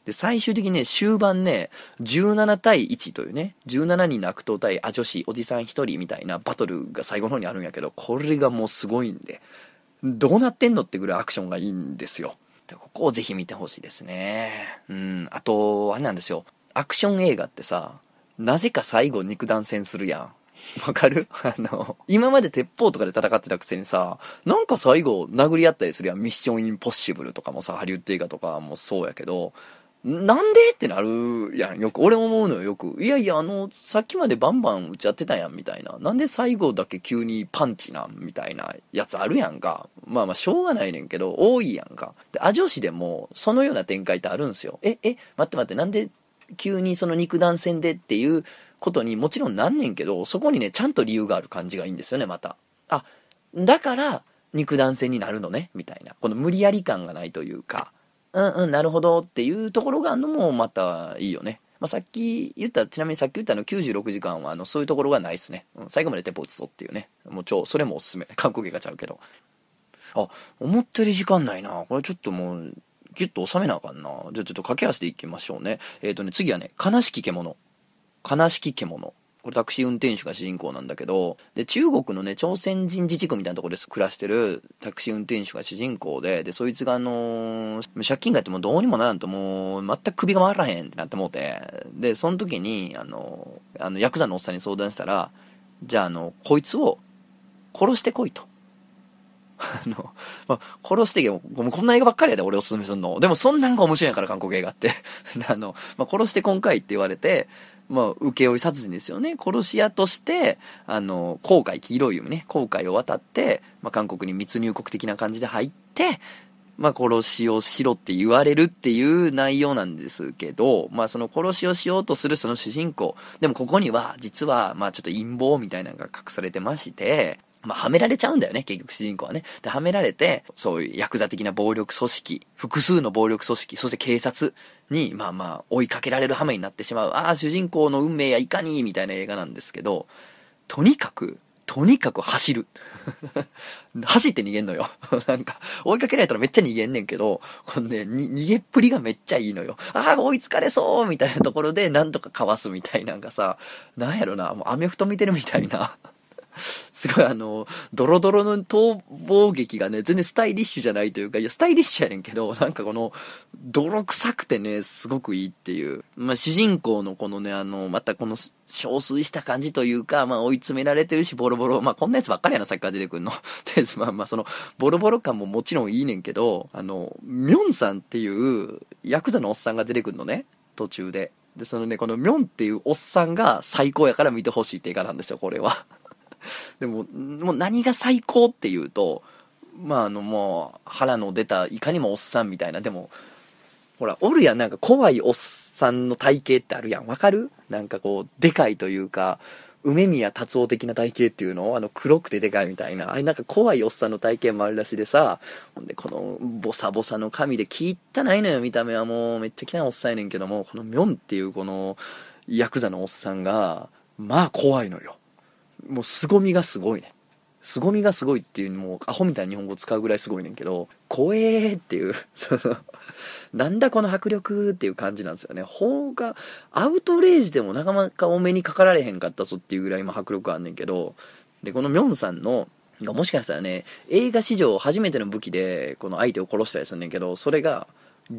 で、最終的にね、終盤ね、17対1というね、17人の悪党対あ女子、おじさん1人みたいなバトルが最後の方にあるんやけど、これがもうすごいんで、どうなってんのってぐらいアクションがいいんですよ。でここをぜひ見てほしいですね。うん、あと、あれなんですよ。アクション映画ってさ、なぜか最後肉弾戦するやん。わかる？(laughs) あの、今まで鉄砲とかで戦ってたくせにさ、なんか最後殴り合ったりするやん。ミッションインポッシブルとかもさ、ハリウッド映画とかもそうやけど、なんで？ってなるやん。よく、俺思うのよ、よく。いやいや、あの、さっきまでバンバン打ち合ってたやん、みたいな。なんで最後だけ急にパンチなん、みたいなやつあるやんか。まあまあ、しょうがないねんけど、多いやんか。で、アジョシでも、そのような展開ってあるんすよ。え、え、待って待って、なんで急にその肉弾戦でっていうことにもちろんなんねんけど、そこにね、ちゃんと理由がある感じがいいんですよね、また。あ、だから肉弾戦になるのね、みたいな。この無理やり感がないというか、うんうん、なるほどっていうところがあるのもまたいいよね。まあ、さっき言った、ちなみにさっき言ったの96時間は、あの、そういうところがないですね。うん、最後までテポ打つぞっていうね。もう超、それもおすすめ。(laughs) 韓国映画ちゃうけど。あ、思ったより時間ないな。これちょっともう、ギュッと収めなあかんな。じゃあちょっと駆け足でいきましょうね。えっ、ー、とね、次はね、悲しき獣。悲しき獣。これタクシー運転手が主人公なんだけど、で、中国のね、朝鮮人自治区みたいなところで暮らしてるタクシー運転手が主人公で、で、そいつがあのー、借金があってもどうにもならんともう、全く首が回らへんってなって思って、で、その時に、あのー、あの、ヤクザのおっさんに相談したら、じゃあ、あの、こいつを殺してこいと。(laughs) あの、まあ、殺してけも、こんな映画ばっかりやで、俺おすすめすんの。でもそんなんが面白いやから、韓国映画って。(laughs) あの、まあ、殺して今回って言われて、まあ、請負殺人ですよね。殺し屋として、あの、航海、黄色い海ね、航海を渡って、まあ、韓国に密入国的な感じで入って、まあ、殺しをしろって言われるっていう内容なんですけど、まあ、その殺しをしようとするその主人公。でもここには、実は、まあ、ちょっと陰謀みたいなのが隠されてまして、まあ、はめられちゃうんだよね、結局主人公はね。で、はめられて、そういうヤクザ的な暴力組織、複数の暴力組織、そして警察に、まあまあ、追いかけられる羽目になってしまう。ああ、主人公の運命やいかに、みたいな映画なんですけど、とにかく、とにかく走る。(laughs) 走って逃げんのよ。(laughs) なんか、追いかけられたらめっちゃ逃げんねんけど、このね、逃げっぷりがめっちゃいいのよ。ああ、追いつかれそうみたいなところで、なんとかかわすみたいなんかさ、なんやろな、もうアメフト見てるみたいな。(laughs) すごいあの、ドロドロの逃亡劇がね、全然スタイリッシュじゃないというか、いや、スタイリッシュやねんけど、なんかこの、泥臭くてね、すごくいいっていう。まあ、主人公のこのね、あの、またこの、憔悴した感じというか、まあ、追い詰められてるし、ボロボロ、まあ、こんなやつばっかりやな、さっきから出てくるの。(laughs) で、まあまあ、その、ボロボロ感ももちろんいいねんけど、あの、ミョンさんっていう、ヤクザのおっさんが出てくるのね、途中で。で、そのね、このミョンっていうおっさんが最高やから見てほしいって映画なんですよ、これは。(laughs) でも、もう何が最高っていうと、まああのもう腹の出たいかにもおっさんみたいな、でも、ほら、おるやん、なんか怖いおっさんの体型ってあるやん。わかる？なんかこう、でかいというか、梅宮達夫的な体型っていうの？を、あの黒くてでかいみたいな、あれなんか怖いおっさんの体型もあるらしいでさ、ほんでこのボサボサの髪で聞いたないのよ、見た目はもうめっちゃ汚いおっさんやねんけども、このミョンっていうこのヤクザのおっさんが、まあ怖いのよ。もう凄みがすごいね。凄みがすごいっていうもうアホみたいな日本語使うぐらいすごいねんけど、怖えーっていう、(laughs) その、なんだこの迫力っていう感じなんですよね。方が、アウトレイジでもなかなかお目にかかられへんかったぞっていうぐらい今迫力あんねんけど、で、このミョンさんの、もしかしたらね、映画史上初めての武器で、この相手を殺したりすんねんけど、それが、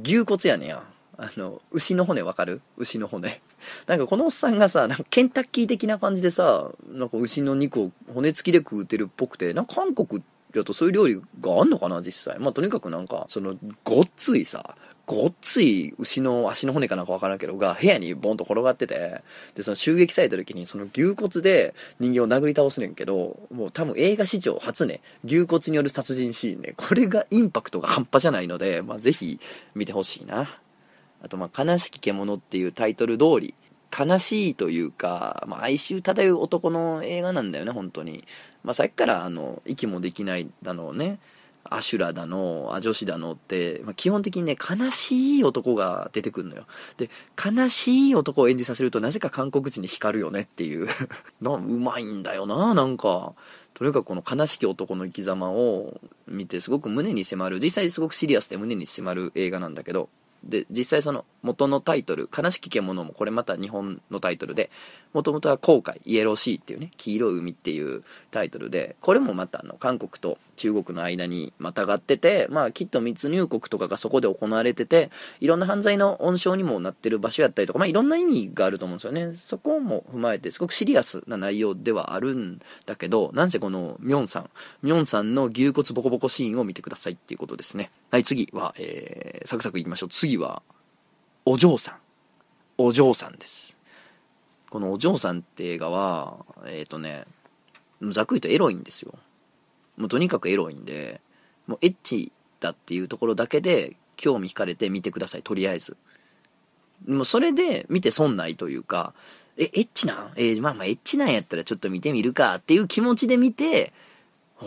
牛骨やねんや。あの、牛の骨わかる？牛の骨。(laughs) なんかこのおっさんがさ、なんかケンタッキー的な感じでさ、なんか牛の肉を骨付きで食うてるっぽくて、なんか韓国やとそういう料理があんのかな実際。まあとにかくなんか、その、ごっついさ、ごっつい牛の足の骨かなんかわからんけどが部屋にボンと転がってて、で、その襲撃された時にその牛骨で人間を殴り倒すねんけど、もう多分映画史上初ね、牛骨による殺人シーンね、これがインパクトが半端じゃないので、まあぜひ見てほしいな。あと、まあ、悲しき獣っていうタイトル通り、悲しいというか、まあ、哀愁漂う男の映画なんだよね、本当に。まあ、さっきから、あの、息もできないだのね、アシュラだの、ア女子だのって、まあ、基本的にね、悲しい男が出てくるのよ。で、悲しい男を演じさせると、なぜか韓国人に光るよねっていう。(laughs) な、うまいんだよな、なんか。とにかくこの悲しき男の生き様を見て、すごく胸に迫る、実際すごくシリアスで胸に迫る映画なんだけど、で、実際その元のタイトル、悲しき獣もこれまた日本のタイトルで、もともとは航海、イエローシーっていうね、黄色い海っていうタイトルで、これもまたあの、韓国と中国の間にまたがってて、まあきっと密入国とかがそこで行われてて、いろんな犯罪の温床にもなってる場所やったりとか、まあいろんな意味があると思うんですよね。そこも踏まえて、すごくシリアスな内容ではあるんだけど、なんせこのミョンさん、ミョンさんの牛骨ボコボコシーンを見てくださいっていうことですね。はい、次は、えー、サクサクいきましょう。次は、お嬢さん。お嬢さんです。このお嬢さんって映画は、えっ、ー、とね、ざっくりとエロいんですよ。もうとにかくエロいんで、もうエッチだっていうところだけで興味惹かれて見てください、とりあえず。もうそれで見て損ないというか、え、エッチなん？えー、まあまあエッチなんやったらちょっと見てみるかっていう気持ちで見て、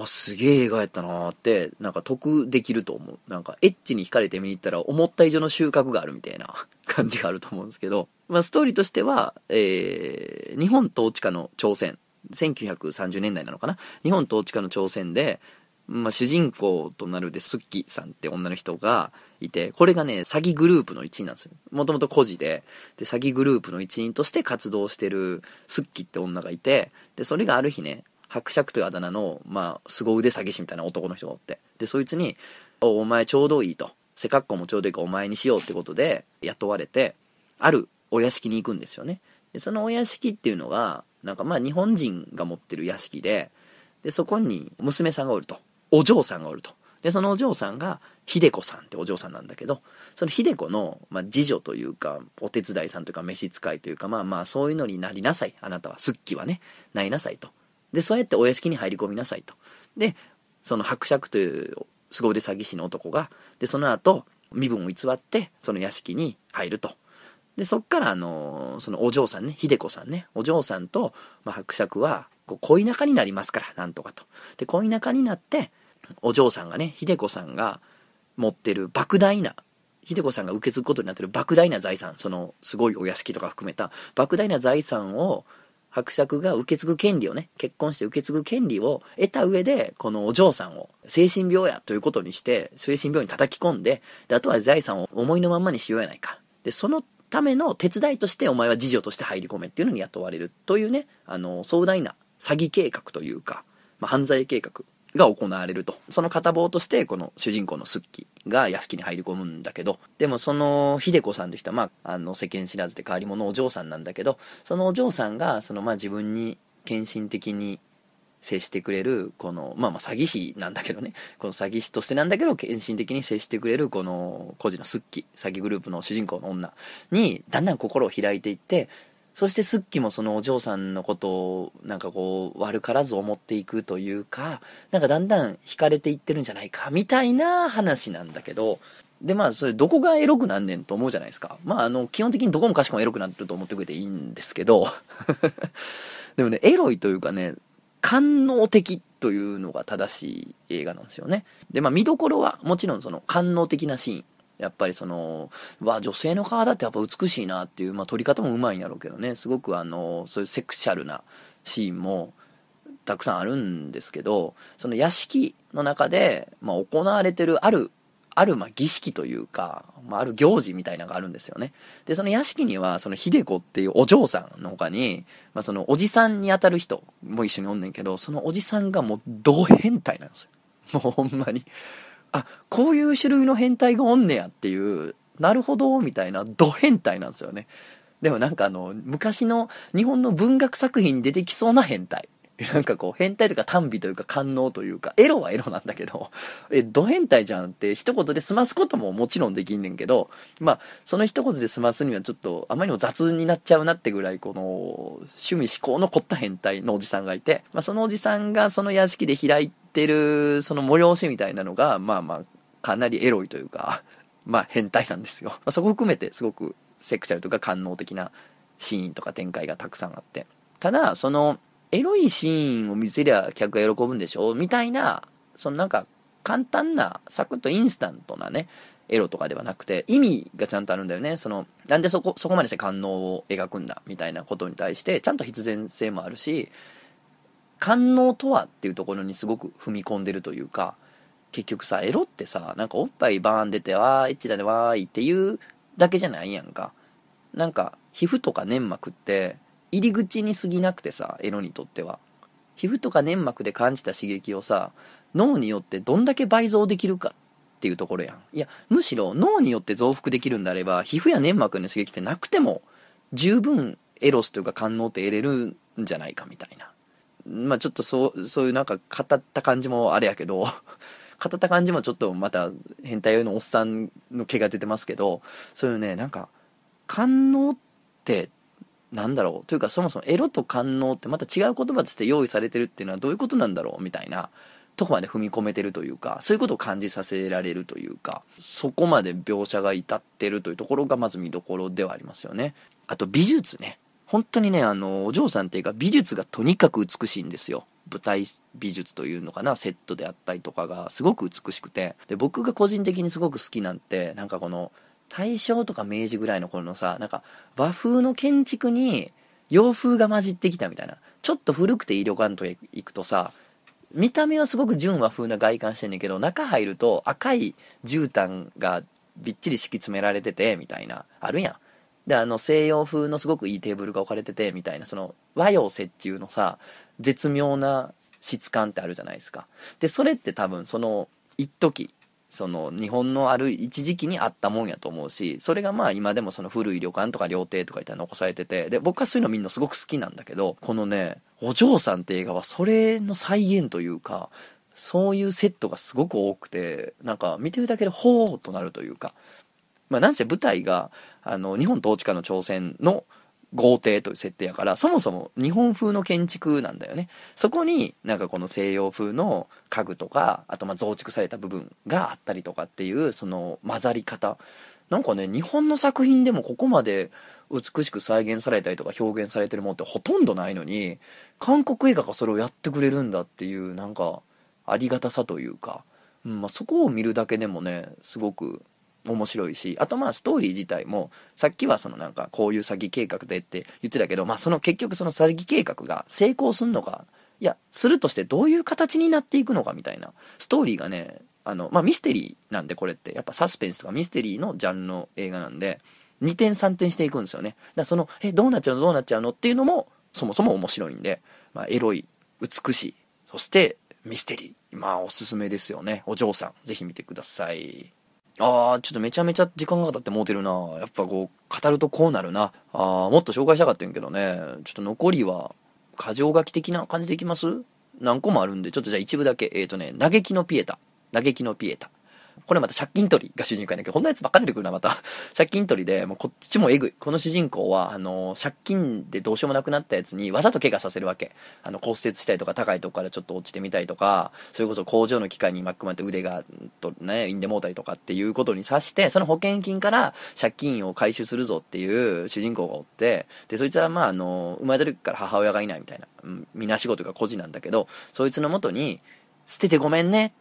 あ、すげえ映画やったなーって、なんか得できると思う。なんか、エッチに惹かれて見に行ったら、思った以上の収穫があるみたいな (laughs) 感じがあると思うんですけど、まあ、ストーリーとしては、えー、日本統治下の朝鮮、1930年代なのかな？日本統治下の朝鮮で、まあ、主人公となるで、スッキさんって女の人がいて、これがね、詐欺グループの一員なんですよ。もともと孤児で、で、詐欺グループの一員として活動してるスッキって女がいて、で、それがある日ね、伯爵というあだ名の、まあ、凄腕詐欺師みたいな男の人がおって、で、そいつに、お、お前ちょうどいいと。背格好もちょうどいいからお前にしようってことで雇われて、あるお屋敷に行くんですよね。で、そのお屋敷っていうのが、なんかまあ日本人が持ってる屋敷で、で、そこに娘さんがおると。お嬢さんがおると。で、そのお嬢さんが、秀子さんってお嬢さんなんだけど、その秀子の、まあ、次女というか、お手伝いさんというか、召使いというか、まあまあ、そういうのになりなさい。あなたは、すっきはね、なりなさいと。で、そうやってお屋敷に入り込みなさいと。で、その伯爵という凄腕詐欺師の男が、で、その後、身分を偽って、その屋敷に入ると。で、そっから、あの、そのお嬢さんね、秀子さんね、お嬢さんと、まあ、伯爵は、恋仲になりますから、なんとかと。で、恋仲になって、お嬢さんがね、秀子さんが持ってる莫大な、秀子さんが受け継ぐことになってる莫大な財産、そのすごいお屋敷とか含めた莫大な財産を伯爵が受け継ぐ権利をね、結婚して受け継ぐ権利を得た上で、このお嬢さんを精神病やということにして、精神病に叩き込んで、で、あとは財産を思いのまんまにしようやないか。で、そのための手伝いとしてお前は次女として入り込めっていうのに雇われるというね、あの、壮大な詐欺計画というか、まあ、犯罪計画が行われると。その片棒として、この主人公のスッキが屋敷に入り込むんだけど、でもその、秀子さんという人は、まあ、あの、世間知らずで変わり者お嬢さんなんだけど、そのお嬢さんが、その、まあ、自分に献身的に接してくれる、この、まあまあ詐欺師なんだけどね、この詐欺師としてなんだけど、献身的に接してくれる、この、孤児のスッキ、詐欺グループの主人公の女に、だんだん心を開いていって、そしてスッキもそのお嬢さんのことをなんかこう悪からず思っていくというか、なんかだんだん惹かれていってるんじゃないかみたいな話なんだけど、でまあそれどこがエロくなんねんと思うじゃないですか。まああの基本的にどこもかしこもエロくなってると思ってくれていいんですけど、(laughs) でもね、エロいというかね、官能的というのが正しい映画なんですよね。でまあ見どころはもちろんその官能的なシーン。やっぱりその、わ、女性の体ってやっぱ美しいなっていう、まあ撮り方もうまいんやろうけどね、すごくあの、そういうセクシャルなシーンもたくさんあるんですけど、その屋敷の中で、まあ行われてるある、あるまあ儀式というか、まあある行事みたいなのがあるんですよね。で、その屋敷には、その秀子っていうお嬢さんの他に、まあそのおじさんに当たる人も一緒におんねんけど、そのおじさんがもうド変態なんですよ。もうほんまに。あ、こういう種類の変態がおんねやっていう、なるほど、みたいな、ド変態なんですよね。でもなんかあの、昔の日本の文学作品に出てきそうな変態。なんかこう、変態というか単美というか官能というか、エロはエロなんだけど、え、ド変態じゃんって一言で済ますことももちろんできんねんけど、まあ、その一言で済ますにはちょっと、あまりにも雑になっちゃうなってぐらい、この、趣味思考の凝った変態のおじさんがいて、まあ、そのおじさんがその屋敷で開いてる、その催しみたいなのが、まあまあ、かなりエロいというか、(laughs) まあ変態なんですよ。ま、そこ含めてすごくセクシャルとか官能的なシーンとか展開がたくさんあって。ただ、その、エロいシーンを見せりゃ客が喜ぶんでしょみたいな、そのなんか簡単な、サクッとインスタントなね、エロとかではなくて、意味がちゃんとあるんだよね。その、なんでそこ、そこまでして官能を描くんだ、みたいなことに対して、ちゃんと必然性もあるし、官能とはっていうところにすごく踏み込んでるというか、結局さ、エロってさ、なんかおっぱいバーン出て、わー、エッチだね、わーいっていうだけじゃないやんか。なんか、皮膚とか粘膜って、入り口に過ぎなくてさ、エロにとっては。皮膚とか粘膜で感じた刺激をさ、脳によってどんだけ倍増できるかっていうところやん。いや、むしろ脳によって増幅できるんであれば、皮膚や粘膜の刺激ってなくても、十分エロスというか官能って得れるんじゃないかみたいな。まあちょっとそう、そういうなんか語った感じもあれやけど、(laughs) 語った感じもちょっとまた変態のおっさんの毛が出てますけど、そういうね、なんか、官能ってなんだろう。というかそもそもエロと官能ってまた違う言葉として用意されてるっていうのはどういうことなんだろうみたいなとこまで踏み込めてるというかそういうことを感じさせられるというかそこまで描写が至ってるというところがまず見どころではありますよね。あと美術ね。本当にねあのお嬢さんっていうか美術がとにかく美しいんですよ。舞台美術というのかなセットであったりとかがすごく美しくて。で僕が個人的にすごく好きなんてなんかこの大正とか明治ぐらいの頃のさなんか和風の建築に洋風が混じってきたみたいな。ちょっと古くていい旅館とか行くとさ見た目はすごく純和風な外観してんねんけど中入ると赤い絨毯がびっちり敷き詰められててみたいなあるやん。であの西洋風のすごくいいテーブルが置かれててみたいなその和洋折衷のさ絶妙な質感ってあるじゃないですか。でそれって多分その一時その日本のある一時期にあったもんやと思うしそれがまあ今でもその古い旅館とか料亭とかいったら残されててで僕はそういうの見るのすごく好きなんだけどこのね「お嬢さん」って映画はそれの再現というかそういうセットがすごく多くてなんか見てるだけでほーっとなるというかまあなんせ舞台があの日本統治下の朝鮮の豪邸という設定やからそもそも日本風の建築なんだよね。そこになんかこの西洋風の家具とかあとまあ増築された部分があったりとかっていうその混ざり方。なんかね日本の作品でもここまで美しく再現されたりとか表現されてるものってほとんどないのに韓国映画がそれをやってくれるんだっていうなんかありがたさというか、うんまあ、そこを見るだけでもねすごく面白いしあとまあストーリー自体もさっきはそのなんかこういう詐欺計画でって言ってたけどまあその結局その詐欺計画が成功すんのかいやするとしてどういう形になっていくのかみたいなストーリーがねあのまあミステリーなんでこれってやっぱサスペンスとかミステリーのジャンルの映画なんで2点3点していくんですよね。だからそのえどうなっちゃうの？どうなっちゃうの？っていうのもそもそも面白いんで、まあ、エロい美しいそしてミステリーまあおすすめですよね。お嬢さんぜひ見てください。ああ、ちょっとめちゃめちゃ時間が経ってもうてるな。やっぱこう、語るとこうなるな。ああ、もっと紹介したかったんけどね。ちょっと残りは、過剰書き的な感じでいきます？何個もあるんで、ちょっとじゃあ一部だけ。えっ、ー、とね、嘆きのピエタ。嘆きのピエタ。これまた借金取りが主人公やねんけど、こんなやつばっか出てくるな、また。(laughs) 借金取りで、もうこっちもえぐい。この主人公は、あの、借金でどうしようもなくなったやつにわざと怪我させるわけ。あの、骨折したりとか、高いとこからちょっと落ちてみたりとか、それこそ工場の機械に巻き込まれて腕が、とね、んでもうたりとかっていうことにさして、その保険金から借金を回収するぞっていう主人公がおって、で、そいつはまあ、あの、生まれた時から母親がいないみたいな、うん、みな仕事が孤児なんだけど、そいつのもとに、捨ててごめんね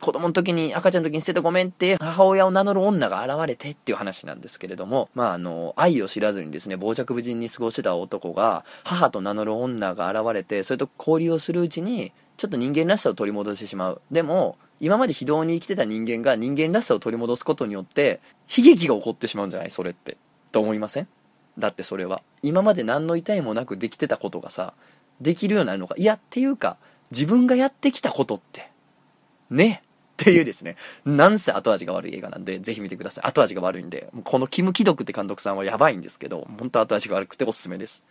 子供の時に、赤ちゃんの時に捨ててごめんって母親を名乗る女が現れてっていう話なんですけれども、まああの、愛を知らずにですね、傍若無人に過ごしてた男が、母と名乗る女が現れて、それと交流をするうちに、ちょっと人間らしさを取り戻してしまう。でも、今まで非道に生きてた人間が人間らしさを取り戻すことによって、悲劇が起こってしまうんじゃない？それって。と思いません？だってそれは。今まで何の痛いもなくできてたことがさ、できるようになるのか。いや、っていうか、自分がやってきたことって、ね。っていうですね、なんせ後味が悪い映画なんで、ぜひ見てください。後味が悪いんで、このキム・キドクって監督さんはやばいんですけど、本当後味が悪くておすすめです。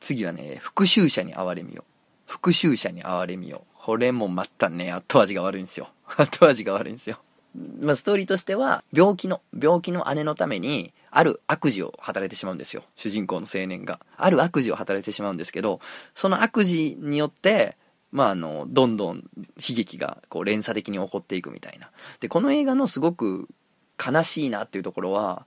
次はね、復讐者に哀れみよ。復讐者に哀れみよ。これもまたね、後味が悪いんですよ。(laughs) 後味が悪いんですよ。まあ、ストーリーとしては、病気の、病気の姉のために、ある悪事を働いてしまうんですよ。主人公の青年が。ある悪事を働いてしまうんですけど、その悪事によって、まあ、あの、どんどん悲劇がこう連鎖的に起こっていくみたいな。で、この映画のすごく悲しいなっていうところは、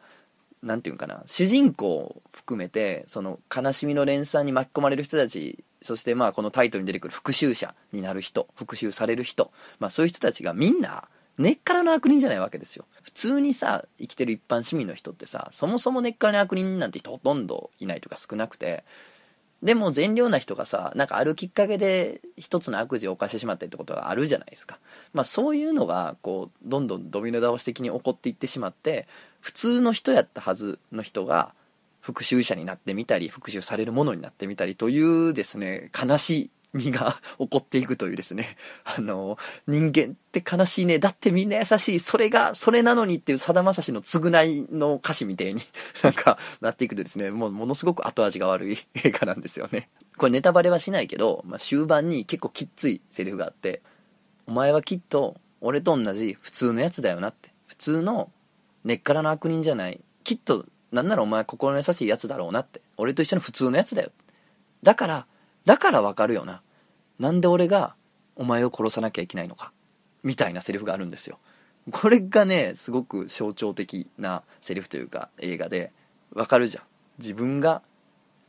何て言うんかな、主人公を含めて、その悲しみの連鎖に巻き込まれる人たち、そしてまあこのタイトルに出てくる復讐者になる人、復讐される人、まあそういう人たちがみんな根っからの悪人じゃないわけですよ。普通にさ、生きてる一般市民の人ってさ、そもそも根っからの悪人なんて人ほとんどいないとか少なくて、でも善良な人がさなんかあるきっかけで一つの悪事を犯してしまったりってことがあるじゃないですか。まあそういうのがこうどんどんドミノ倒し的に起こっていってしまって普通の人やったはずの人が復讐者になってみたり復讐されるものになってみたりというですね悲しい身が起こっていくというですね。あの、人間って悲しいね。だってみんな優しい。それが、それなのにっていうさだまさしの償いの歌詞みたいに (laughs) なんかなっていくとですね、もうものすごく後味が悪い (laughs) 映画なんですよね。これネタバレはしないけど、まあ、終盤に結構きっついセリフがあって、お前はきっと俺と同じ普通のやつだよなって。普通の根っからの悪人じゃない。きっと、なんならお前心の優しいやつだろうなって。俺と一緒の普通のやつだよ。だから、だからわかるよな。なんで俺がお前を殺さなきゃいけないのか。みたいなセリフがあるんですよ。これがね、すごく象徴的なセリフというか映画で、わかるじゃん。自分が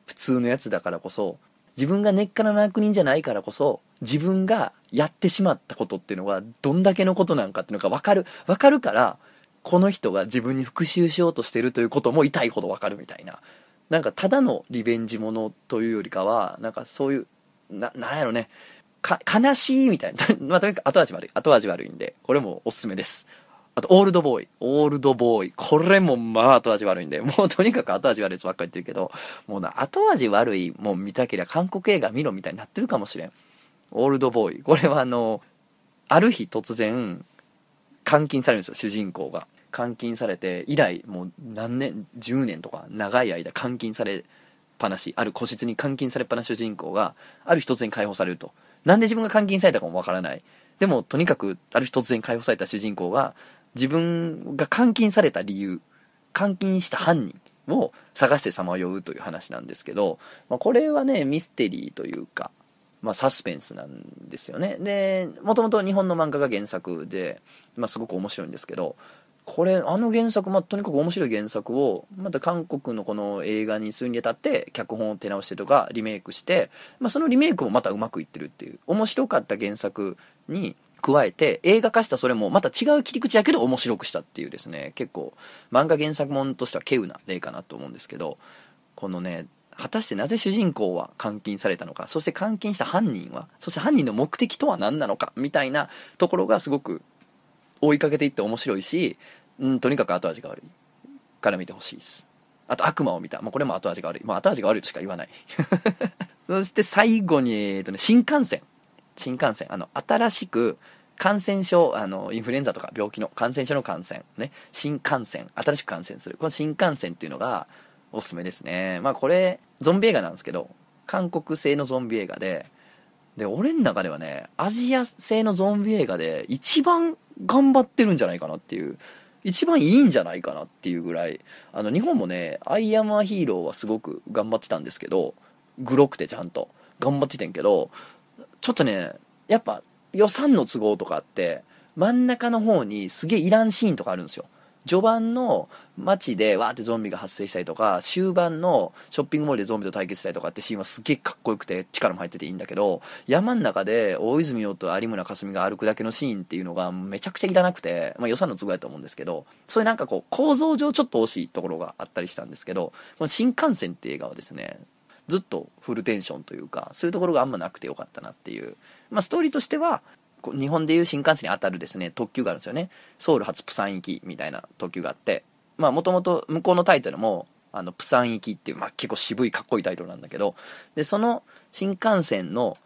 普通のやつだからこそ、自分が根っからの悪人じゃないからこそ、自分がやってしまったことっていうのがどんだけのことなんかっていうのが分かる。分かるから、この人が自分に復讐しようとしてるということも痛いほど分かるみたいな。なんかただのリベンジものというよりかは、なんかそういう、な、なんやろね。か、悲しいみたいな。(laughs) まあ、とにかく後味悪い。後味悪いんで、これもおすすめです。あと、オールドボーイ。オールドボーイ。これもまあ後味悪いんで、もうとにかく後味悪いやつばっかり言ってるけど、もうな、後味悪いもん見たけりゃ韓国映画見ろみたいになってるかもしれん。オールドボーイ。これはあの、ある日突然、監禁されるんですよ、主人公が。監禁されて、以来、もう何年、10年とか、長い間監禁されぱなし、ある個室に監禁されっぱなし主人公が、ある日突然解放されると。なんで自分が監禁されたかもわからない。でも、とにかく、ある日突然解放された主人公が、自分が監禁された理由、監禁した犯人を探してさまようという話なんですけど、まあ、これはね、ミステリーというか、まあ、サスペンスなんですよね。で、もともと日本の漫画が原作で、まあ、すごく面白いんですけど、これ、あの原作、まあ、とにかく面白い原作を、また韓国のこの映画にするにあたって、脚本を手直してとか、リメイクして、まあ、そのリメイクもまたうまくいってるっていう、面白かった原作に加えて、映画化したそれもまた違う切り口やけど面白くしたっていうですね、結構、漫画原作もんとしては稀有な例かなと思うんですけど、このね、果たしてなぜ主人公は監禁されたのか、そして監禁した犯人は、そして犯人の目的とは何なのか、みたいなところがすごく追いかけていって面白いし、うん、とにかく後味が悪い。から見てほしいです。あと悪魔を見た。まあ、これも後味が悪い。まあ、後味が悪いとしか言わない。(laughs) そして最後に、えっとね、新幹線。新幹線。あの、新しく感染症、あの、インフルエンザとか病気の感染症の感染。ね。新幹線。新しく感染する。この新幹線っていうのがおすすめですね。まあ、これ、ゾンビ映画なんですけど、韓国製のゾンビ映画で、で、俺の中ではね、アジア製のゾンビ映画で一番頑張ってるんじゃないかなっていう、一番いいんじゃないかなっていうぐらい、あの、日本もね、アイアムアヒーローはすごく頑張ってたんですけど、グロくてちゃんと頑張っててんけど、ちょっとね、やっぱ予算の都合とかあって、真ん中の方にすげえいらんシーンとかあるんですよ。序盤の街でわーってゾンビが発生したりとか、終盤のショッピングモールでゾンビと対決したりとかってシーンはすげえかっこよくて力も入ってていいんだけど、山の中で大泉洋と有村架純が歩くだけのシーンっていうのがめちゃくちゃいらなくて、まあ予算の都合やと思うんですけど、そういうなんかこう構造上ちょっと惜しいところがあったりしたんですけど、この新幹線って映画はですね、ずっとフルテンションというか、そういうところがあんまなくてよかったなっていう。まあストーリーとしては、日本でいう新幹線に当たるですね、特急があるんですよね。ソウル発プサン行きみたいな特急があって、まあもともと向こうのタイトルも、あの、プサン行きっていう、まあ結構渋いかっこいいタイトルなんだけど、で、その新幹線の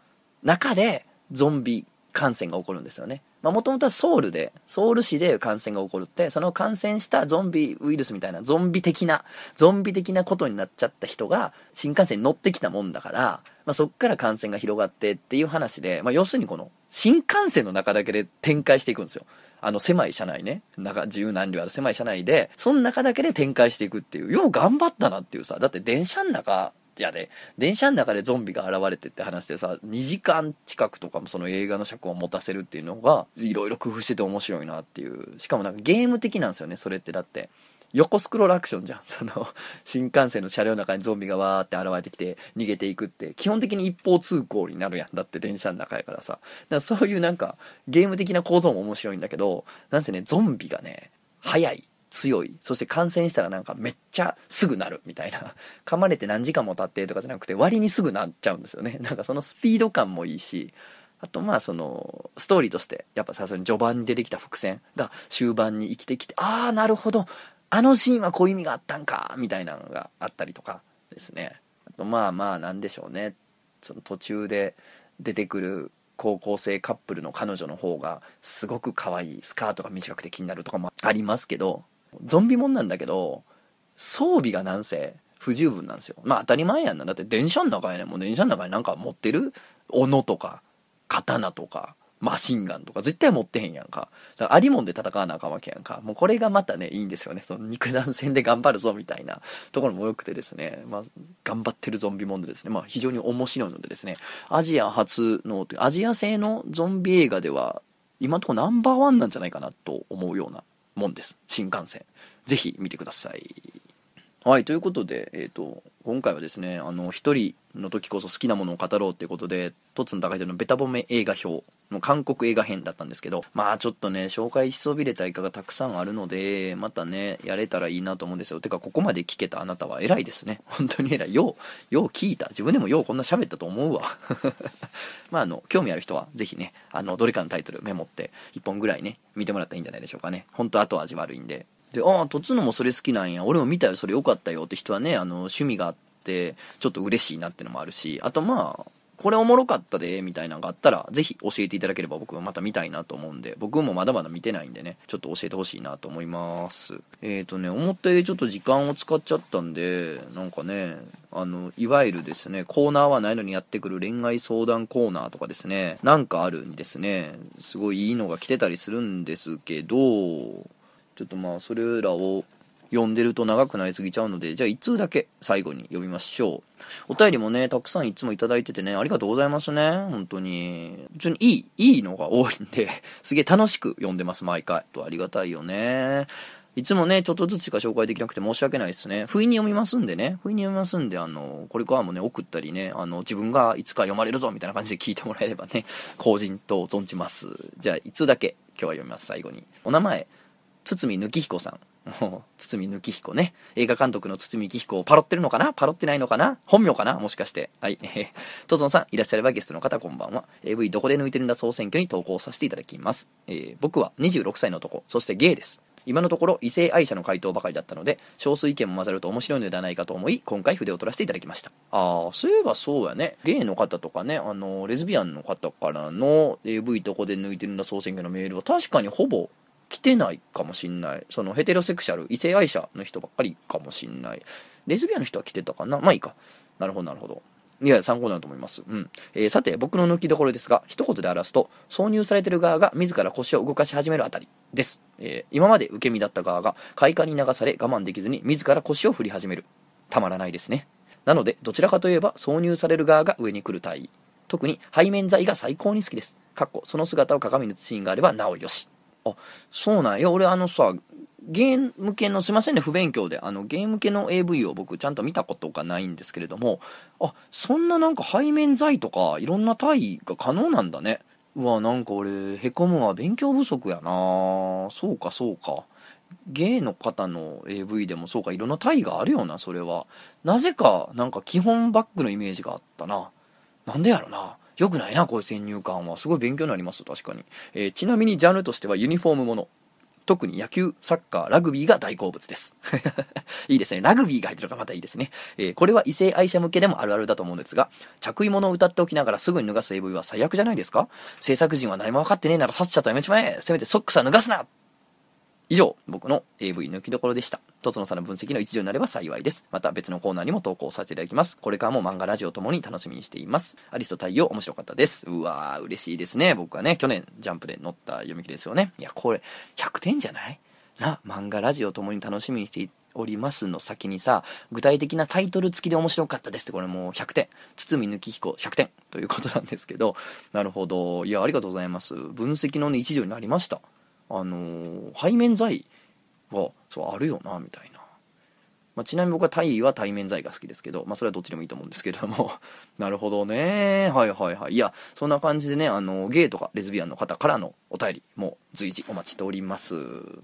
中でゾンビ感染が起こるんですよね。まあもともとはソウルで、ソウル市で感染が起こるって、その感染したゾンビウイルスみたいな、ゾンビ的な、ゾンビ的なことになっちゃった人が新幹線に乗ってきたもんだから、まあそっから感染が広がってっていう話で、まあ要するにこの新幹線の中だけで展開していくんですよ。あの狭い車内ね。中、自由何両ある狭い車内で、その中だけで展開していくっていう、よう頑張ったなっていうさ、だって電車の中、やで、電車の中でゾンビが現れてって話でさ、2時間近くとかもその映画の尺を持たせるっていうのが、いろいろ工夫してて面白いなっていう。しかもなんかゲーム的なんですよね、それってだって。横スクロールアクションじゃん。その、新幹線の車両の中にゾンビがわーって現れてきて逃げていくって、基本的に一方通行になるやん。だって電車の中やからさ。だからそういうなんか、ゲーム的な構造も面白いんだけど、なんせね、ゾンビがね、速い。強い。そして感染したらなんかめっちゃすぐなるみたいな。(laughs) 噛まれて何時間も経ってとかじゃなくて割にすぐなっちゃうんですよね。(laughs) なんかそのスピード感もいいし、あとまあその、ストーリーとして、やっぱさすがに序盤に出てきた伏線が終盤に生きてきて、ああ、なるほど。あのシーンはこういう意味があったんか、みたいなのがあったりとかですね。あとまあまあなんでしょうね。その途中で出てくる高校生カップルの彼女の方がすごく可愛いスカートが短くて気になるとかもありますけどゾンビもんなんだけど装備がなんせ不十分なんですよまあ当たり前やんなだって電車の中やねもう電車の中になんか持ってる？斧とか刀とかマシンガンとか絶対持ってへんやんか。だからありもんで戦わなあかんわけやんか。もうこれがまたね、いいんですよね。その肉弾戦で頑張るぞみたいなところも良くてですね。まあ、頑張ってるゾンビもんでですね。まあ、非常に面白いのでですね。アジア初の、アジア製のゾンビ映画では、今のところナンバーワンなんじゃないかなと思うようなもんです。新幹線。ぜひ見てください。はい、ということで、えっ、と、今回はですね、あの、一人の時こそ好きなものを語ろうっていうことで、トツの高いのベタ褒め映画表の韓国映画編だったんですけど、まあちょっとね、紹介しそびれた映画がたくさんあるので、またね、やれたらいいなと思うんですよ。てか、ここまで聞けたあなたは偉いですね。(laughs) 本当に偉い。よう、よう聞いた。自分でもようこんな喋ったと思うわ。(laughs) まああの、興味ある人は、ぜひね、あの、どれかのタイトルメモって、1本ぐらいね、見てもらったらいいんじゃないでしょうかね。本当後味悪いんで。で、ああ、とつのもそれ好きなんや。俺も見たよ、それよかったよって人はね、あの、趣味があって、ちょっと嬉しいなってのもあるし、あとまあ、これおもろかったで、みたいなのがあったら、ぜひ教えていただければ僕はまた見たいなと思うんで、僕もまだまだ見てないんでね、ちょっと教えてほしいなと思います。えっ、ー、とね、思ったよりちょっと時間を使っちゃったんで、なんかね、あの、いわゆるですね、コーナーはないのにやってくる恋愛相談コーナーとかですね、なんかあるにですね、すごいいいのが来てたりするんですけど、ちょっとまあ、それらを読んでると長くなりすぎちゃうので、じゃあ1通だけ最後に読みましょう。お便りもね、たくさんいつもいただいててね、ありがとうございますね。本当に。普通にいい、いいのが多いんで、(laughs) すげえ楽しく読んでます、毎回。とありがたいよね。いつもね、ちょっとずつしか紹介できなくて申し訳ないですね。不意に読みますんでね。不意に読みますんで、あの、これからもね、送ったりね、あの、自分がいつか読まれるぞみたいな感じで聞いてもらえればね、(laughs) 後人と存じます。じゃあ、いつだけ今日は読みます、最後に。お名前、堤貫彦さん。堤貫彦ね。映画監督の堤幸彦をパロってるのかな？パロってないのかな？本名かな？もしかして。はい。えー、とぞんさん、いらっしゃればゲストの方、こんばんは。AV どこで抜いてるんだ総選挙に投稿させていただきます。えー、僕は26歳の男、そしてゲイです。今のところ異性愛者の回答ばかりだったので少数意見も混ざると面白いのではないかと思い今回筆を取らせていただきましたああそういえばそうやねゲイの方とかねあのレズビアンの方からの AV どこで抜いてるんだ総選挙のメールは確かにほぼ来てないかもしんない。そのヘテロセクシャル、異性愛者の人ばっかりかもしんない。レズビアンの人は来てたかな？まあいいか。なるほど、なるほど。いや、参考になると思います。うん。えー、さて、僕の抜きどころですが、一言で表すと、挿入されてる側が自ら腰を動かし始めるあたりです。えー、今まで受け身だった側が快感に流され我慢できずに自ら腰を振り始める。たまらないですね。なので、どちらかといえば挿入される側が上に来る体位。特に背面剤が最高に好きです。かっこ、その姿を鏡に映すシーンがあればなおよし。あ、そうなんや。俺あのさ、ゲーム系の、すいませんね、不勉強で。あの、ゲーム系の AV を僕ちゃんと見たことがないんですけれども、あ、そんななんか背面剤とか、いろんな体位が可能なんだね。うわ、なんか俺、へこむわ。勉強不足やなそうか、そうか。ゲイの方の AV でもそうか、いろんな体位があるよな、それは。なぜか、なんか基本バックのイメージがあったな。なんでやろな。良くないな、こういう先入観は。すごい勉強になります、確かに。えー、ちなみにジャンルとしてはユニフォームもの。特に野球、サッカー、ラグビーが大好物です。(laughs) いいですね。ラグビーが入ってるのがまたいいですね。えー、これは異性愛者向けでもあるあるだと思うんですが、着衣物を歌っておきながらすぐに脱がす AV は最悪じゃないですか？制作陣は何も分かってねえならさっさとやめちまえせめてソックスは脱がすな以上、僕の AV 抜きどころでした。とつのさんの分析の一助になれば幸いです。また別のコーナーにも投稿させていただきます。これからも漫画ラジオともに楽しみにしています。アリスと太陽面白かったです。うわー、嬉しいですね。僕はね、去年ジャンプで載った読み切りですよね。いや、これ、100点じゃない？な、漫画ラジオともに楽しみにしておりますの先にさ、具体的なタイトル付きで面白かったですって、これもう100点。堤抜き彦100点ということなんですけど、なるほど。いや、ありがとうございます。分析のね、一助になりました。あのー、背面剤はそうあるよなみたいな、まあ、ちなみに僕はタイは対面剤が好きですけど、まあ、それはどっちでもいいと思うんですけれども。(laughs) なるほどね。はいはいはい。いやそんな感じでねあのゲイとかレズビアンの方からのお便りも随時お待ちしております。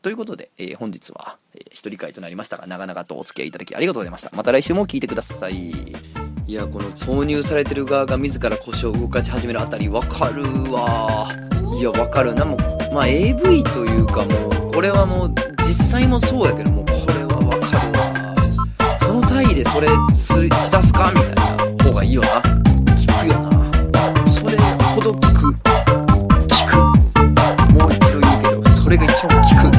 ということで、えー、本日は、えー、一人会となりましたが長々とお付き合いいただきありがとうございました。また来週も聞いてください。いやこの挿入されてる側が自ら腰を動かし始めるあたりわかるわ。いやわかる。なもうまあ AV というかもうこれはもう実際もそうやけどもうこれはわかるわ。その単位でそれしだすか？みたいな方がいいよな。聞くよな。それほど聞く。聞く。もう一度言うけどそれが一番聞く。